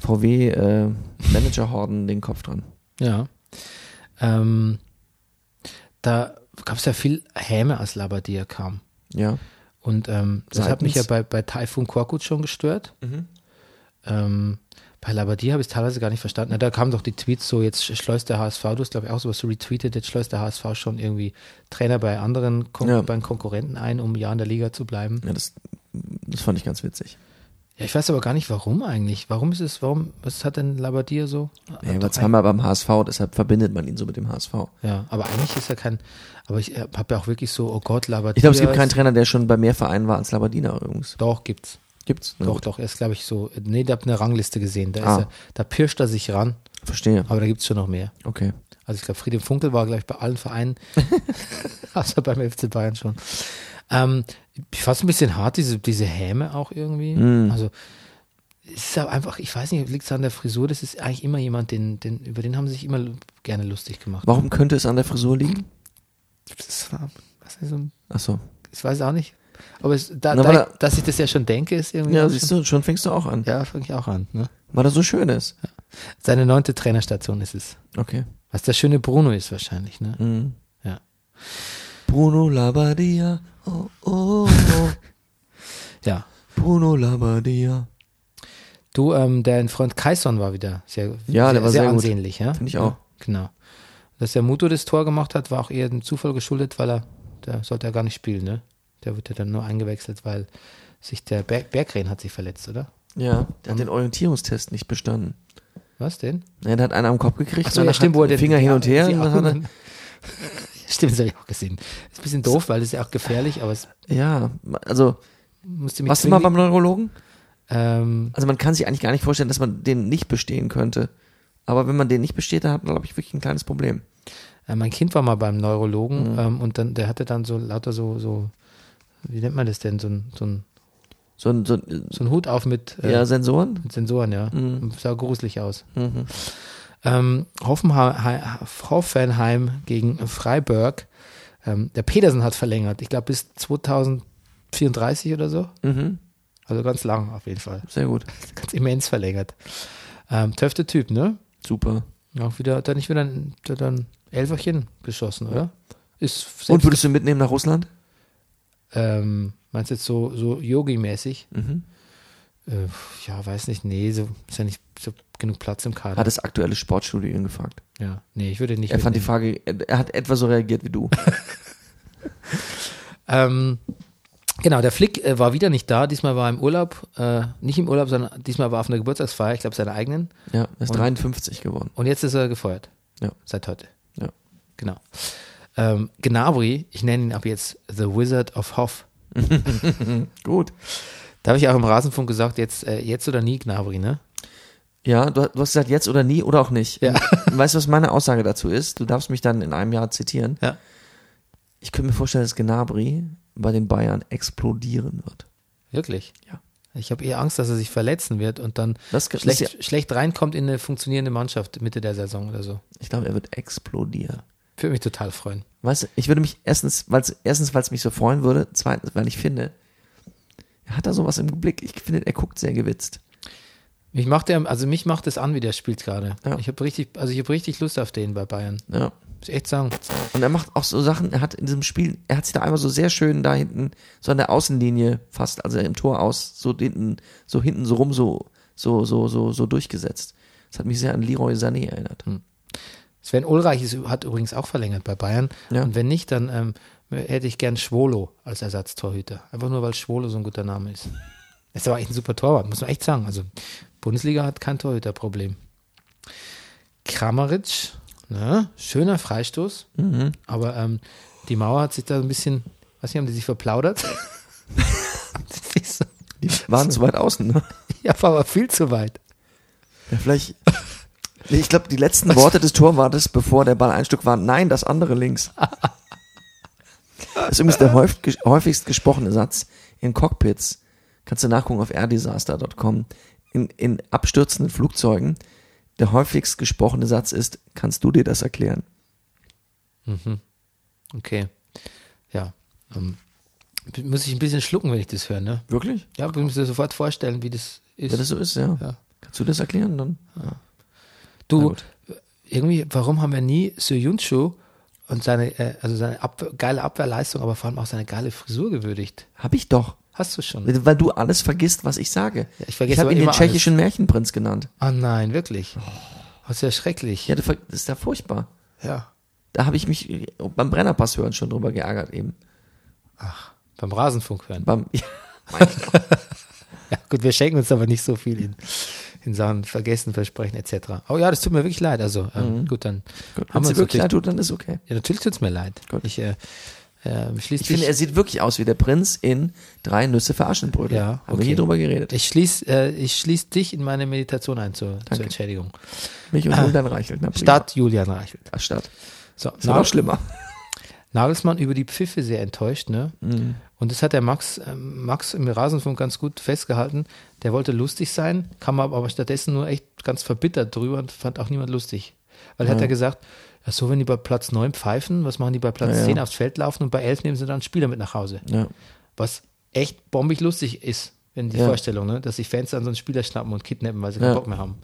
VW-Manager-Horden den Kopf dran. Ja. Ähm, da gab es ja viel Häme, als Labadia kam. Ja. Und ähm, das hat mich ja Seitens? bei, bei Taifun Korkut schon gestört. Ähm, bei Labadia habe ich es teilweise gar nicht verstanden. Na, da kamen doch die Tweets so, jetzt schleust der HSV, du hast glaube ich auch sowas so retweetet, jetzt schleust der HSV schon irgendwie Trainer bei anderen Kon Ja. bei Konkurrenten ein, um ja in der Liga zu bleiben. Ja, das, das fand ich ganz witzig. Ja, ich weiß aber gar nicht, warum eigentlich. Warum ist es, warum, was hat denn Labadia so? Ja, war zweimal beim HSV, deshalb verbindet man ihn so mit dem HSV. Ja, aber eigentlich ist er kein, aber ich habe ja auch wirklich so, oh Gott, Labadia. Ich glaube, es gibt keinen Trainer, der schon bei mehr Vereinen war als Labadina übrigens. Doch, gibt's. Gibt's? Na Doch, doch, er ist, glaube ich, so, nee, da habe eine Rangliste gesehen. Da, Ah. er, da pirscht er sich ran, Verstehe. aber da gibt's schon noch mehr. Okay. Also ich glaube, Friedhelm Funkel war gleich bei allen Vereinen, außer *laughs* *laughs* beim FC Bayern schon. Ähm, ich fand es ein bisschen hart, diese, diese Häme auch irgendwie. Mm. Also es ist aber einfach, ich weiß nicht, liegt es an der Frisur, das ist eigentlich immer jemand, den, den, über den haben sie sich immer gerne lustig gemacht. Warum könnte es an der Frisur liegen? Das war, was ist so, ein- Ach so. ich weiß auch nicht. Aber es, da, Na, da er- dass ich das ja schon denke, ist irgendwie. Ja, siehst schon, du, schon fängst du auch an. Ja, fange ich auch an. Ne? Weil er so schön ist. Seine neunte Trainerstation ist es. Okay. Was der schöne Bruno ist wahrscheinlich, ne? Mhm. Ja. Bruno Labadia. Oh, oh, oh. *laughs* Ja. Bruno Labadia. Du, ähm, dein Freund Kaison war wieder sehr, Ja, sehr, der war sehr, sehr gut. ansehnlich, ja? Finde ich auch. Ja, genau. Dass der Muto das Tor gemacht hat, war auch eher dem Zufall geschuldet, weil er, der sollte ja gar nicht spielen, ne? Der wird ja dann nur eingewechselt, weil sich der Berg, Berggren hat sich verletzt, oder? Ja, der hat den Orientierungstest nicht bestanden. Was denn? Ja, der hat einen am Kopf gekriegt. Ach so, ja, stimmt, wo er den Finger hin und her. und dann hat *laughs* Stimmt, das habe ich auch gesehen. Ist ein bisschen doof, weil das ist ja auch gefährlich, aber es ja, also, musste mich warst du mal beim Neurologen? ähm, Also man kann sich eigentlich gar nicht vorstellen, dass man den nicht bestehen könnte. Aber wenn man den nicht besteht, dann hat man, glaube ich, wirklich ein kleines Problem. Äh, mein Kind war mal beim Neurologen Mhm. ähm, und dann, der hatte dann so lauter so, so, wie nennt man das denn, so ein, so ein, So ein, so ein so ein Hut auf mit, äh, ja, Sensoren? mit Sensoren, ja. Mhm. Sah gruselig aus. Mhm. Ähm, Hoffenheim, Hoffenheim gegen Freiburg. Ähm, der Petersen hat verlängert. Ich glaube bis 2034 oder so. Mhm. Also ganz lang auf jeden Fall. Sehr gut. *laughs* Ganz immens verlängert. Ähm, töfte Typ, ne? Super. Auch wieder, hat er nicht wieder ein, hat dann Elferchen geschossen, oder? Ist Und würdest du mitnehmen nach Russland? Ähm, meinst du jetzt so, so Yogi-mäßig? Mhm. Äh, ja, weiß nicht, nee, so ist ja nicht so genug Platz im Kader. Hat das aktuelle Sportstudio ihn gefragt. ja, nee, ich würde nicht. Er fand die. Frage, er er hat etwa so reagiert wie du. *laughs* Ähm, genau, der Flick äh, war wieder nicht da. Diesmal war er im Urlaub. Äh, nicht im Urlaub, sondern diesmal war er auf einer Geburtstagsfeier, ich glaube seiner eigenen. Ja, er ist Und- 53 geworden. Und jetzt ist er gefeuert. Ja. Seit heute. Ja. Genau. Ähm, Gnabry, ich nenne ihn ab jetzt The Wizard of Hoff. *laughs* Gut. Da habe ich auch im Rasenfunk gesagt, jetzt, äh, jetzt oder nie Gnabry, ne? Ja, du, du hast gesagt, jetzt oder nie oder auch nicht. Ja. Weißt du, was meine Aussage dazu ist? Du darfst mich dann in einem Jahr zitieren. Ja. Ich könnte mir vorstellen, dass Gnabry bei den Bayern explodieren wird. Wirklich? Ja. Ich habe eher Angst, dass er sich verletzen wird und dann Das, das schlecht, ja, schlecht reinkommt in eine funktionierende Mannschaft Mitte der Saison oder so. ich glaube, er wird explodieren. Würde mich total freuen. Weißt du, ich würde mich erstens, weil es erstens, weil es mich so freuen würde, zweitens, weil ich finde, er hat da sowas im Blick. Ich finde, er guckt sehr gewitzt. Mich macht der, also mich macht es an, wie der spielt gerade. Ja. Ich habe richtig, also ich habe richtig Lust auf den bei Bayern. Ja. Muss ich echt sagen. Und er macht auch so Sachen, er hat in diesem Spiel, er hat sich da einmal so sehr schön da hinten, so an der Außenlinie fast, also im Tor aus, so hinten, so hinten so rum, so, so, so, so, so durchgesetzt. Das hat mich sehr an Leroy Sané erinnert. Sven Ulreich ist, hat übrigens auch verlängert bei Bayern. Ja. Und wenn nicht, dann ähm, hätte ich gern Schwolo als Ersatztorhüter. Einfach nur, weil Schwolo so ein guter Name ist. *laughs* Ist aber echt ein super Torwart, muss man echt sagen. Also Bundesliga hat kein Torhüterproblem. Kramaric, ne? schöner Freistoß, Mhm. aber ähm, die Mauer hat sich da ein bisschen, weiß nicht, haben die sich verplaudert? *laughs* Die waren zu weit außen, ne? *laughs* ja, war aber viel zu weit. Ja, vielleicht. Nee, ich glaube, die letzten Worte des Torwartes, bevor der Ball ein Stück war, nein, das andere links. Das ist übrigens der häufig, häufigst gesprochene Satz in Cockpits. Kannst du nachgucken auf airdisaster.com. In, in abstürzenden Flugzeugen, der häufigst gesprochene Satz ist, kannst du dir das erklären? Okay. Ja. Ähm, muss ich ein bisschen schlucken, wenn ich das höre, ne? Wirklich? Ja, ich muss mir sofort vorstellen, wie das ist. Ja, das so ist, ja. Ja. Kannst du das erklären dann? Na Du, gut. irgendwie, warum haben wir nie Soyuncu und seine, äh, also seine Abwehr, geile Abwehrleistung, aber vor allem auch seine geile Frisur gewürdigt? Hab ich doch. Hast du schon? Weil du alles vergisst, was ich sage. Ja, ich vergesse ich habe ihn den tschechischen Märchenprinz genannt. Ah nein, wirklich. Das ist ja schrecklich. Ja, das ist ja furchtbar. Ja. Da habe ich mich beim Brennerpass hören schon drüber geärgert eben. Beim Rasenfunk hören. Beim, *laughs* ja. *laughs* Ja, gut, wir schenken uns aber nicht so viel in, in Sachen Vergessen, Versprechen etc. Oh ja, das tut mir wirklich leid. Also, ähm, gut, dann Gut, haben wir es wirklich leid tut, dann ist okay. ja, natürlich tut's mir leid. Gut. Ich äh, äh, Ich finde, er sieht wirklich aus wie der Prinz in Drei Nüsse für Aschenbrödel. Ja, Haben wir okay. nie drüber geredet. ich schließe äh, ich schließ dich in meine Meditation ein zur, zur Entschädigung. Mich und Julian Reichelt. Na. Stadt Julian Reichelt. Ach, Stadt. So, Das wird auch schlimmer. Nagelsmann über die Pfiffe sehr enttäuscht, ne? Mhm. Und das hat der Max, ähm, Max im Rasenfunk ganz gut festgehalten. Der wollte lustig sein, kam aber stattdessen nur echt ganz verbittert drüber und fand auch niemand lustig. Weil hat er gesagt, ja, so wenn die bei Platz 9 pfeifen, was machen die bei Platz Ja, ja. 10 aufs Feld laufen und bei 11 nehmen sie dann einen Spieler mit nach Hause. Ja. Was echt bombig lustig ist, wenn die Ja. Vorstellung, ne? dass sich Fans dann so einen Spieler schnappen und kidnappen, weil sie Ja. keinen Bock mehr haben.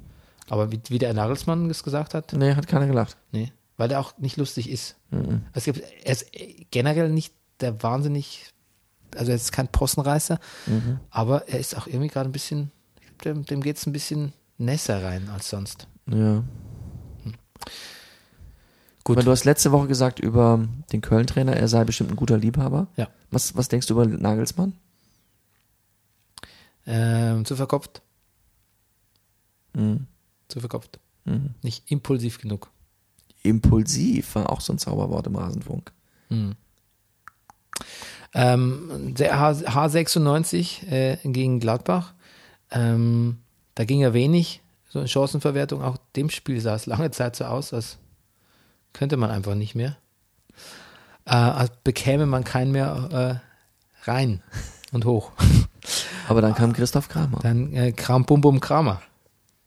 Aber wie, wie der Nagelsmann es gesagt hat, Nee, hat keiner gelacht. Nee, weil der auch nicht lustig ist. Mhm. Es gibt, er ist generell nicht der wahnsinnig, also er ist kein Possenreißer, Mhm. aber er ist auch irgendwie gerade ein bisschen, dem, dem geht es ein bisschen nässer rein als sonst. Ja. Gut. Aber du hast letzte Woche gesagt über den Köln-Trainer, er sei bestimmt ein guter Liebhaber. Ja. Was, was denkst du über Nagelsmann? Ähm, zu verkopft. Mhm. Zu verkopft. Mhm. Nicht impulsiv genug. Impulsiv war auch so ein Zauberwort im Rasenfunk. Ähm, der H H96 äh, gegen Gladbach, ähm, da ging ja wenig, so in Chancenverwertung. Auch dem Spiel sah es lange Zeit so aus, als könnte man einfach nicht mehr. Äh, als bekäme man keinen mehr äh, rein und hoch. *laughs* Aber dann kam Christoph Kramer. Dann äh, Kram Bum Bum Kramer.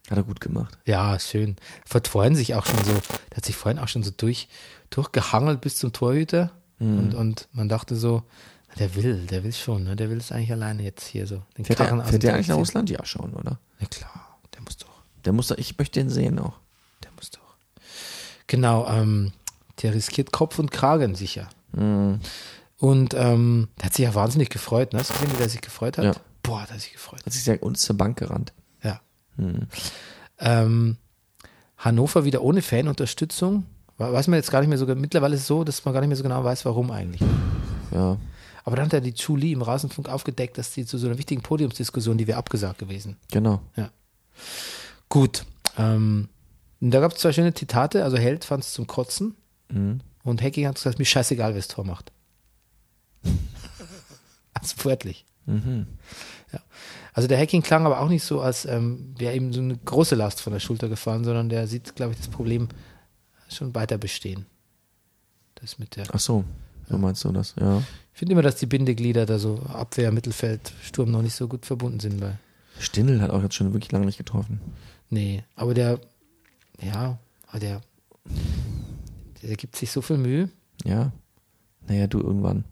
Hat er gut gemacht. Ja, schön. Vorhin sich auch schon so, der hat sich vorhin auch schon so durch, durchgehangelt bis zum Torhüter. Mhm. Und, und man dachte so, der will, der will schon, ne? Der will es eigentlich alleine jetzt hier so. Den Fährt Karren der, fährt der eigentlich nach Russland? Ja, schon, oder? Ja klar, der muss doch. Der muss da, ich möchte den sehen auch. Der muss doch. Genau, ähm, der riskiert Kopf und Kragen sicher. Mhm. Und ähm, der hat sich ja wahnsinnig gefreut. Ne? Hast du gesehen, wie der sich gefreut hat? Ja. Boah, der hat sich gefreut. Hat sich ja uns zur Bank gerannt. Ja. Mhm. Ähm, Hannover wieder ohne Fanunterstützung. We- Weiß man jetzt gar nicht mehr so, mittlerweile ist es so, dass man gar nicht mehr so genau weiß, warum eigentlich. Ja. Aber dann hat er die Chu Li im Rasenfunk aufgedeckt, dass die zu so einer wichtigen Podiumsdiskussion, die wäre abgesagt gewesen. Genau. Gut. Ähm, da gab es zwei schöne Zitate. Also Held fand es zum Kotzen Mhm. und Hacking hat gesagt, mir scheißegal, wer das Tor macht. *laughs* also wörtlich. Mhm. Ja. Also der Hacking klang aber auch nicht so, als ähm, wäre ihm so eine große Last von der Schulter gefallen, sondern der sieht, glaube ich, das Problem schon weiter bestehen. Das mit der. Ach so, so meinst du das, ja. Ich finde immer, dass die Bindeglieder da so Abwehr, Mittelfeld, Sturm noch nicht so gut verbunden sind bei. Stindl hat auch jetzt schon wirklich lange nicht getroffen. Nee, aber der, ja, aber der, der gibt sich so viel Mühe. Ja. Naja, du irgendwann.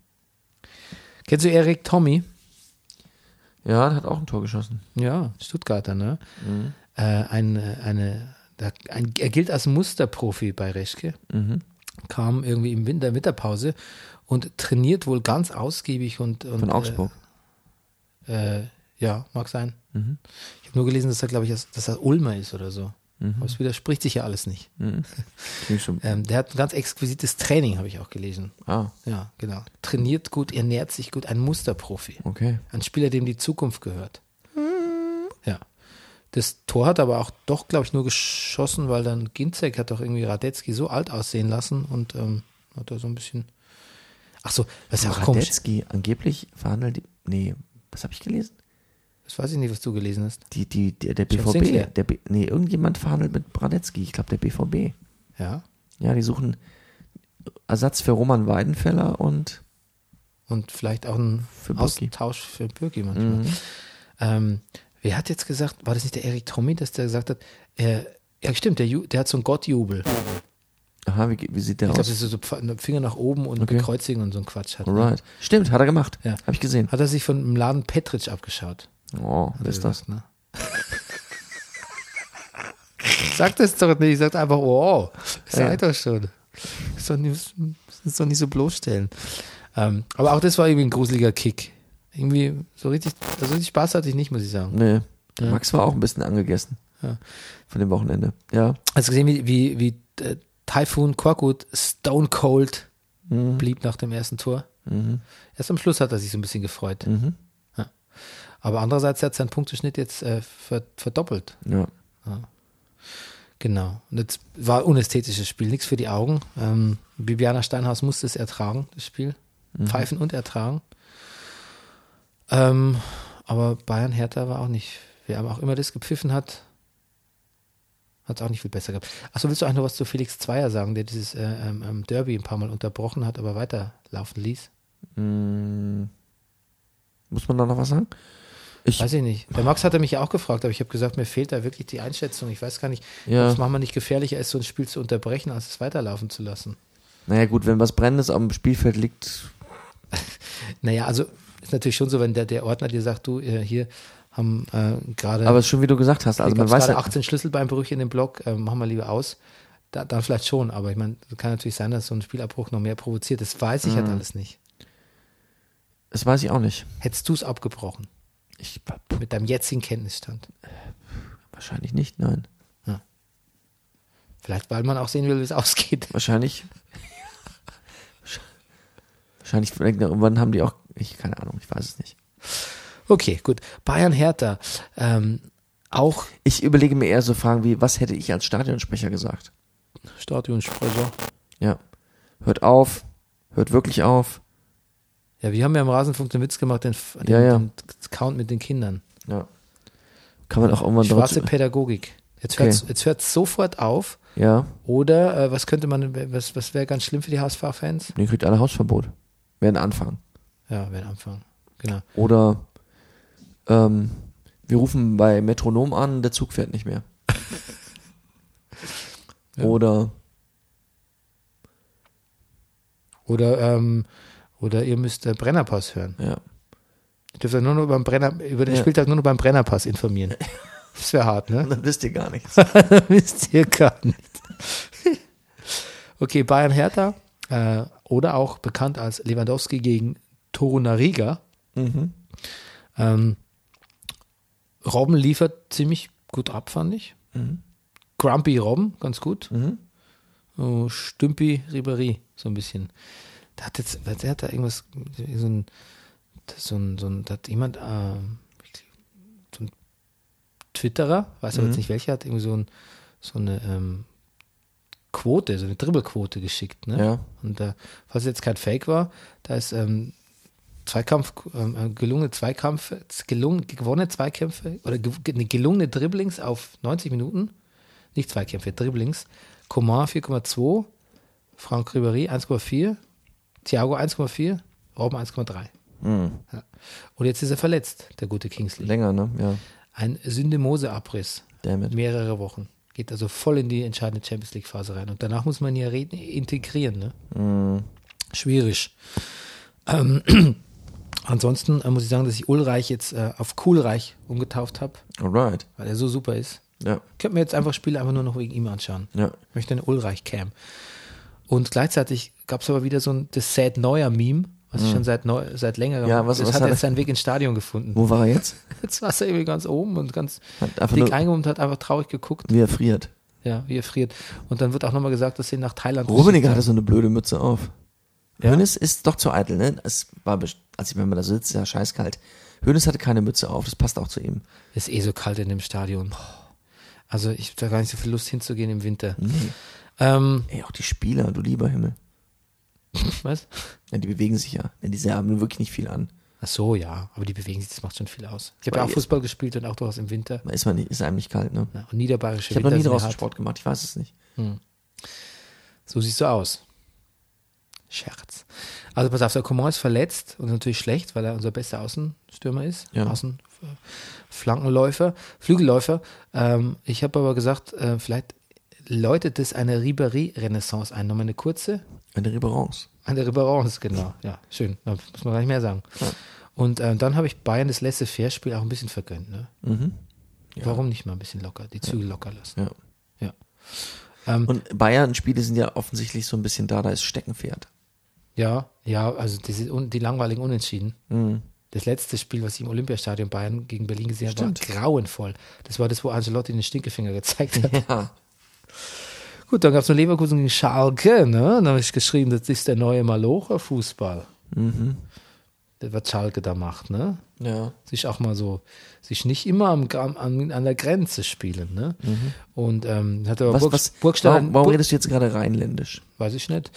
Kennst du Erik Tommy? Ja, der hat auch ein Tor geschossen. Ja, Stuttgarter, ne? Mhm. Äh, ein, äh, eine, da, ein, er gilt als Musterprofi bei Reschke. Mhm. Kam irgendwie im Winter Winterpause und trainiert wohl ganz ausgiebig und, und Von Augsburg. Äh, äh, ja, mag sein. Mhm. Ich habe nur gelesen, dass er, glaube ich, dass, er Ulmer ist oder so. Aber es widerspricht sich ja alles nicht. Mhm. Ähm, der hat ein ganz exquisites Training, habe ich auch gelesen. Ah, Ja, genau. Trainiert gut, ernährt sich gut, ein Musterprofi. okay. Ein Spieler, dem die Zukunft gehört. Ja. Das Tor hat aber auch doch, glaube ich, nur geschossen, weil dann Ginzek hat doch irgendwie Radetzky so alt aussehen lassen und ähm, hat da so ein bisschen. Ach so, das ist ja auch komisch. Angeblich verhandelt. Nee, was habe ich gelesen? Das weiß ich nicht, was du gelesen hast. Die, die, der, der. BVB. Der, B- nee, irgendjemand verhandelt mit Radetzky. Ich glaube, der BVB. Ja. Ja, die suchen Ersatz für Roman Weidenfeller und Und vielleicht auch ein Für Birki. Austausch für Birki manchmal. Mhm. Ähm, wer hat jetzt gesagt, war das nicht der Erik Tommy, dass der gesagt hat, er, ja stimmt, der, der hat so einen Gottjubel. Aha, wie, wie sieht der Ich glaube, aus? das ist so Pf- Finger nach oben und Okay. bekreuzigen und so ein Quatsch hat. ne? Alright. Stimmt, hat er gemacht. Ja. Habe ich gesehen. Hat er sich von dem Laden Petritsch abgeschaut. Oh, hat er ist das? gesagt, Ne? *laughs* Sag das doch nicht, sagt einfach, oh, seid doch schon. Ist doch nicht, ist doch nicht so bloßstellen. Ähm, aber auch das war irgendwie ein gruseliger Kick. Irgendwie so richtig, also richtig Spaß hatte ich nicht, muss ich sagen. Nee. Ja. Max war auch ein bisschen angegessen. Ja. Von dem Wochenende. Ja. Hast du gesehen, wie, wie, wie äh, Typhoon Korkut stone cold Mhm. blieb nach dem ersten Tor? Mhm. Erst am Schluss hat er sich so ein bisschen gefreut. Mhm. Aber andererseits hat sein Punkteschnitt jetzt äh, ver verdoppelt. Ja. Genau. Und jetzt war unästhetisches Spiel, nichts für die Augen. Ähm, Bibiana Steinhaus musste es ertragen, das Spiel. Pfeifen und ertragen. Ähm, aber Bayern Hertha war auch nicht, wer auch immer das gepfiffen hat, hat es auch nicht viel besser gehabt. Achso, willst du eigentlich noch was zu Felix Zweier sagen, der dieses äh, ähm, ähm, Derby ein paar Mal unterbrochen hat, aber weiterlaufen ließ? Mhm. Muss man da noch was sagen? Ich, Weiß ich nicht. Der Max hatte mich ja auch gefragt, aber ich habe gesagt, mir fehlt da wirklich die Einschätzung. Ich weiß gar nicht, Ja. ob es manchmal nicht gefährlicher ist, so ein Spiel zu unterbrechen, als es weiterlaufen zu lassen. naja, gut, wenn was Brennendes am Spielfeld liegt, *laughs* Naja, also ist natürlich schon so, wenn der, der Ordner dir sagt, du, äh, hier haben äh, gerade aber es ist schon wie du gesagt hast, also man weiß gerade ja, 18 Schlüsselbeinbrüche in dem Block, äh, machen wir lieber aus. Da, dann vielleicht schon, aber ich meine, kann natürlich sein, dass so ein Spielabbruch noch mehr provoziert. Das weiß ich Mhm. halt alles nicht. das weiß ich auch nicht. Hättest du es abgebrochen Ich, mit deinem jetzigen Kenntnisstand? wahrscheinlich nicht, nein. Vielleicht, weil man auch sehen will, wie es *laughs* ausgeht. Wahrscheinlich. *laughs* Wahrscheinlich, irgendwann haben die auch, ich, keine Ahnung, ich weiß es nicht. Okay, gut. Bayern Hertha. Ähm, auch Ich überlege mir eher so Fragen wie, was hätte ich als Stadionsprecher gesagt? Stadionsprecher. Ja. Hört auf, hört wirklich auf. Ja, wir haben ja im Rasenfunk den Witz gemacht, den, den, Ja, ja. den Count mit den Kindern. Ja. Kann man auch irgendwann Schwarze trotzdem- Pädagogik. Jetzt Okay. hört's, jetzt hört's sofort auf. Ja, Oder äh, was könnte man, was, was wäre ganz schlimm für die HSV-Fans? die kriegt alle Hausverbot. Werden anfangen. Ja, werden anfangen. Genau. Oder ähm, wir rufen bei Metronom an, der Zug fährt nicht mehr. *laughs* Oder Oder, ähm, oder ihr müsst äh, Brennerpass hören. ja. Ihr dürft euch nur noch beim Brenner, über den Ja. Spieltag nur noch beim Brennerpass informieren. *laughs* Das wäre hart, ne? Dann wisst ihr gar nichts. *laughs* Wisst ihr gar nicht. okay, Bayern Hertha äh, oder auch bekannt als Lewandowski gegen Torunariga. Mhm. Ähm, Robben liefert ziemlich gut ab, fand ich. Mhm. Grumpy Robben, ganz gut. Oh, Stümpi Ribéry, so ein bisschen. Da hat jetzt, der hat da irgendwas, so ein, so ein, so ein da hat jemand, ähm, so ein Twitterer, weiß aber jetzt nicht welcher, hat irgendwie so, ein, so eine ähm, Quote, so eine Dribbelquote geschickt. Ne? Ja. Und äh, falls es jetzt kein Fake war, da ist ähm, Zweikampf, ähm, gelungene Zweikampf, gelungen, gewonnene Zweikämpfe oder ge ge- gelungene Dribblings auf 90 Minuten, nicht Zweikämpfe, Dribblings. Coman 4,2, Franck Ribéry 1,4, Thiago 1,4, Robben 1,3. Ja. Und jetzt ist er verletzt, der gute Kingsley. Länger, ne? Ja. Ein Syndemose-Abriss. Mehrere Wochen. Geht also voll in die entscheidende Champions League-Phase rein. Und danach muss man ja re- integrieren. Ne? Mhm. Schwierig. Ähm, ansonsten äh, muss ich sagen, dass ich Ulreich jetzt äh, auf Coolreich umgetauft habe, Alright. weil er so super ist. Ja. Ich könnte mir jetzt einfach Spiele einfach nur noch wegen ihm anschauen. Ja. Ich möchte einen Ulreich-Cam. Und gleichzeitig gab es aber wieder so ein das Sad Neuer Meme, was ich schon seit, neu, seit längerem. Mhm. Ja, was- das was hat hat jetzt er- seinen Weg ins Stadion gefunden. Wo war er jetzt? *laughs* Jetzt war er irgendwie ganz oben und ganz dick eingehoben und hat einfach traurig geguckt. wie er friert. Ja, wie er friert. Und dann wird auch nochmal gesagt, dass sie nach Thailand. Rummenigge hatte so eine blöde Mütze auf. Ja? Hönes ist doch zu eitel, ne? Es war, als ich, wenn man da sitzt, ist ja scheißkalt. Hönes hatte keine Mütze auf, das passt auch zu ihm. Ist eh so kalt in dem Stadion. Also ich habe da gar nicht so viel Lust hinzugehen im Winter. Ähm, Ey, auch die Spieler, du lieber Himmel. *laughs* was? Ja, die bewegen sich ja. ja die haben wirklich nicht viel an. Ach so, ja, aber die bewegen sich, das macht schon viel aus. Ich habe ja auch Fußball gespielt und auch durchaus im Winter. Ist, man nicht, ist einem nicht kalt, ne? Ja, und niederbayerische Ich habe noch nie draußen. Sport gemacht, ich weiß es nicht. So siehst du aus. Scherz. Also pass auf, der Coman ist verletzt und natürlich schlecht, weil er unser bester Außenstürmer ist. Ja. Außen Flankenläufer, Flügelläufer. Ähm, ich habe aber gesagt, äh, vielleicht läutet es eine Ribéry-Renaissance ein. Nochmal eine kurze. Eine Reverence. Eine Reverence, genau. Ja, schön. Da muss man gar nicht mehr sagen. Und äh, dann habe ich Bayern das letzte Fairspiel auch ein bisschen vergönnt. Ne? Mhm. Warum nicht mal ein bisschen locker, die Zügel locker lassen? Ja. Ja. Ähm, Und Bayern-Spiele sind ja offensichtlich so ein bisschen da, da ist Steckenpferd. Ja, ja, also diese, die langweiligen Unentschieden. Mhm. Das letzte Spiel, was ich im Olympiastadion Bayern gegen Berlin gesehen habe, war grauenvoll. Das war das, wo Ancelotti den Stinkefinger gezeigt hat. Ja. Gut, dann gab es noch Leverkusen gegen Schalke. Ne? Dann habe ich geschrieben, das ist der neue Malocher-Fußball. Das, was Schalke da macht. Ne? Ja. Sich auch mal so, sich nicht immer am, an, an der Grenze spielen. Ne? Und ähm, hat aber Was, Burg, was, Burgstaller, warum, warum Burg- redest du jetzt gerade rheinländisch? Weiß ich nicht.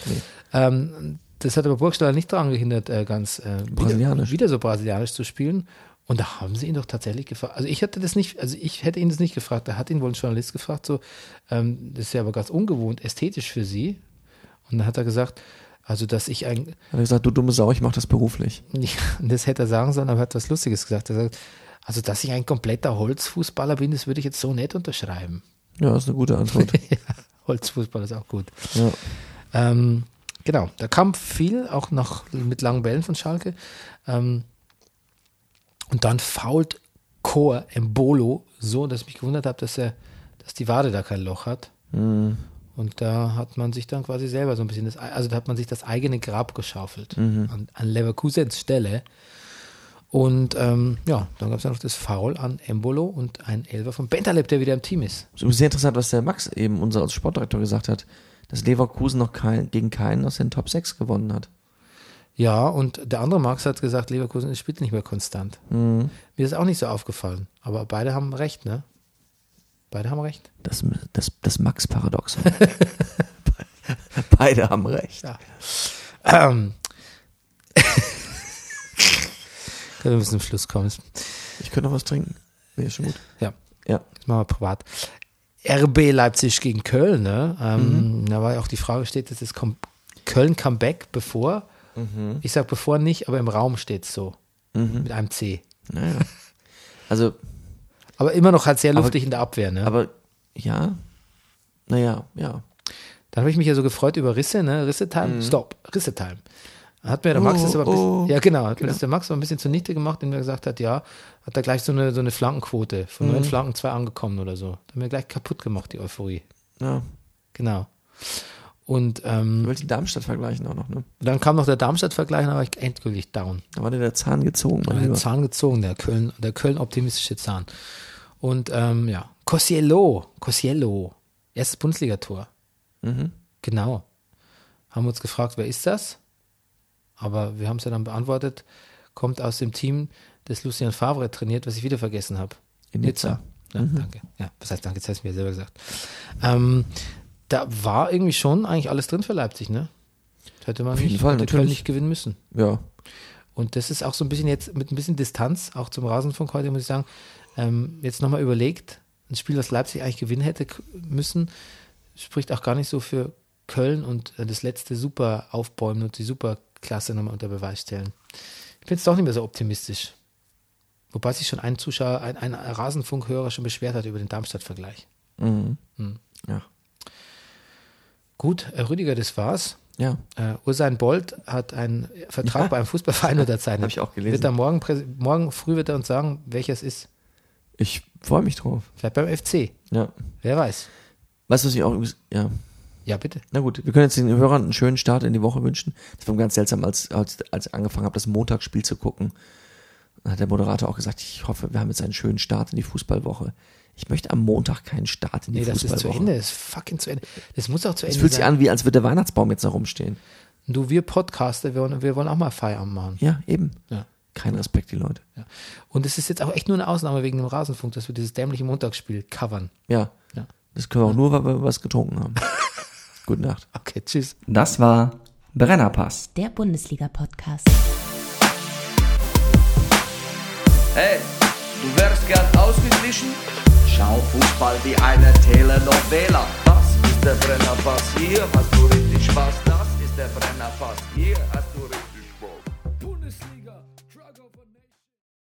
Ähm, das hat aber Burgstaller nicht daran gehindert, äh, ganz äh, Brasilianisch. Wieder, wieder so brasilianisch zu spielen. Und da haben sie ihn doch tatsächlich gefragt. Also ich hätte das nicht, also ich hätte ihn das nicht gefragt. Da hat ihn wohl ein Journalist gefragt, so, ähm, das ist ja aber ganz ungewohnt, ästhetisch für sie. Und dann hat er gesagt, also dass ich ein, Hat er gesagt, du dumme Sau, ich mach das beruflich. *laughs* das hätte er sagen sollen, aber er hat was Lustiges gesagt. Er sagt, also dass ich ein kompletter Holzfußballer bin, das würde ich jetzt so nicht unterschreiben. Ja, ist eine gute Antwort. *laughs* ja, Holzfußball ist auch gut. ja. Ähm, genau, da kam viel, auch noch mit langen Bällen von Schalke. Ähm, und dann fault Chor Embolo so, dass ich mich gewundert habe, dass er, dass die Wade da kein Loch hat. Mhm. Und da hat man sich dann quasi selber so ein bisschen das, also da hat man sich das eigene Grab geschaufelt an, an Leverkusens Stelle. Und ähm, ja, dann gab es ja noch das Foul an Embolo und ein Elfer von Bentaleb, der wieder im Team ist. Sehr interessant, was der Max eben, unser Sportdirektor, gesagt hat, dass Leverkusen noch kein, gegen keinen aus den Top 6 gewonnen hat. Ja, und der andere Max hat gesagt, Leverkusen spielt nicht mehr konstant. Mir ist auch nicht so aufgefallen. Aber beide haben recht, ne? Beide haben recht. Das, das, das Max-Paradoxon. *laughs* Beide haben recht. Ja. Ähm. *laughs* Wir müssen zum Schluss kommen. Ich könnte noch was trinken. Nee, ist schon gut. Ja, Ja. das machen wir privat. RB Leipzig gegen Köln, ne? Ähm, Da war ja auch die Frage, steht das Kom Köln Comeback bevor? Ich sag bevor nicht, aber im Raum steht es so. Mit einem C. Naja. Also, Aber immer noch halt sehr Aber- luftig in der Abwehr, ne? aber ja. Naja, ja. Dann habe ich mich ja so gefreut über Risse, ne? Risse-Time, Stop, Risse-Time. Hat mir der Max Oh, das aber ein bisschen, oh. ja genau, hat mir das der Max aber ein bisschen zunichte gemacht, indem er gesagt hat, ja, hat da gleich so eine, so eine Flankenquote von Mhm. neun Flanken, zwei angekommen oder so. Hat mir gleich kaputt gemacht, die Euphorie. Ja. Genau. Und Du ähm, willst die Darmstadt vergleichen auch noch, ne? dann kam noch der Darmstadt-Vergleich, dann war ich endgültig down. Da war dir der Zahn gezogen, mein Den Lieber. Zahn gezogen, der Köln, der Köln-optimistische Zahn. Und ähm, ja, Cosiello, Cosiello, erstes Bundesligator. Mhm. Genau. Haben uns gefragt, wer ist das? Aber wir haben es ja dann beantwortet, kommt aus dem Team, das Lucien Favre trainiert, was ich wieder vergessen habe. In Nizza. Ja, danke. Ja, was heißt danke, jetzt hast du mir selber gesagt. Ähm, da war irgendwie schon eigentlich alles drin für Leipzig, ne? Das hätte man jeden nicht, Fall, hätte Köln natürlich. nicht gewinnen müssen. Ja. Und das ist auch so ein bisschen jetzt mit ein bisschen Distanz, auch zum Rasenfunk heute, muss ich sagen, ähm, jetzt nochmal überlegt, ein Spiel, das Leipzig eigentlich gewinnen hätte müssen, spricht auch gar nicht so für Köln und äh, das letzte super aufbäumen und die Superklasse nochmal unter Beweis stellen. Ich bin jetzt doch nicht mehr so optimistisch. Wobei sich schon ein Zuschauer, ein, ein Rasenfunkhörer schon beschwert hat über den Darmstadt-Vergleich. Mhm. Hm. Ja. Gut, äh, Rüdiger, das war's. Ja. Äh, Ursein Bolt hat einen Vertrag Ja. bei einem Fußballverein *laughs* unterzeichnet. Hab ich auch gelesen. Wird er morgen, morgen früh wird er uns sagen, welcher es ist. Ich freue mich drauf. Vielleicht beim FC. Ja. Wer weiß. Weißt du, was ich auch übrigens, ja. Ja, bitte. Na gut, wir können jetzt den Hörern einen schönen Start in die Woche wünschen. Das war ganz seltsam, als, als, als ich angefangen habe, das Montagsspiel zu gucken. Dann hat der Moderator auch gesagt, ich hoffe, wir haben jetzt einen schönen Start in die Fußballwoche. Ich möchte am Montag keinen Start in die Nee, das ist Fußballwoche. zu Ende. Das ist fucking zu Ende. Das muss auch zu Es Ende fühlt sich sein. an, wie als würde der Weihnachtsbaum jetzt noch rumstehen. Du, wir Podcaster, wir wollen, wir wollen auch mal Feierabend machen. Ja, eben. Ja. Kein Respekt, die Leute. Ja. Und es ist jetzt auch echt nur eine Ausnahme wegen dem Rasenfunk, dass wir dieses dämliche Montagsspiel covern. Ja. Ja. Das können wir auch nur, weil wir was getrunken haben. *laughs* Gute Nacht. Okay, tschüss. Das war Brennerpass. Der Bundesliga-Podcast. Hey, du wärst gern ausgeglichen? Schau Fußball wie eine Telenovela. Das ist der Brennerpass, hier hast du richtig Spaß. Das ist der Brennerpass, hier hast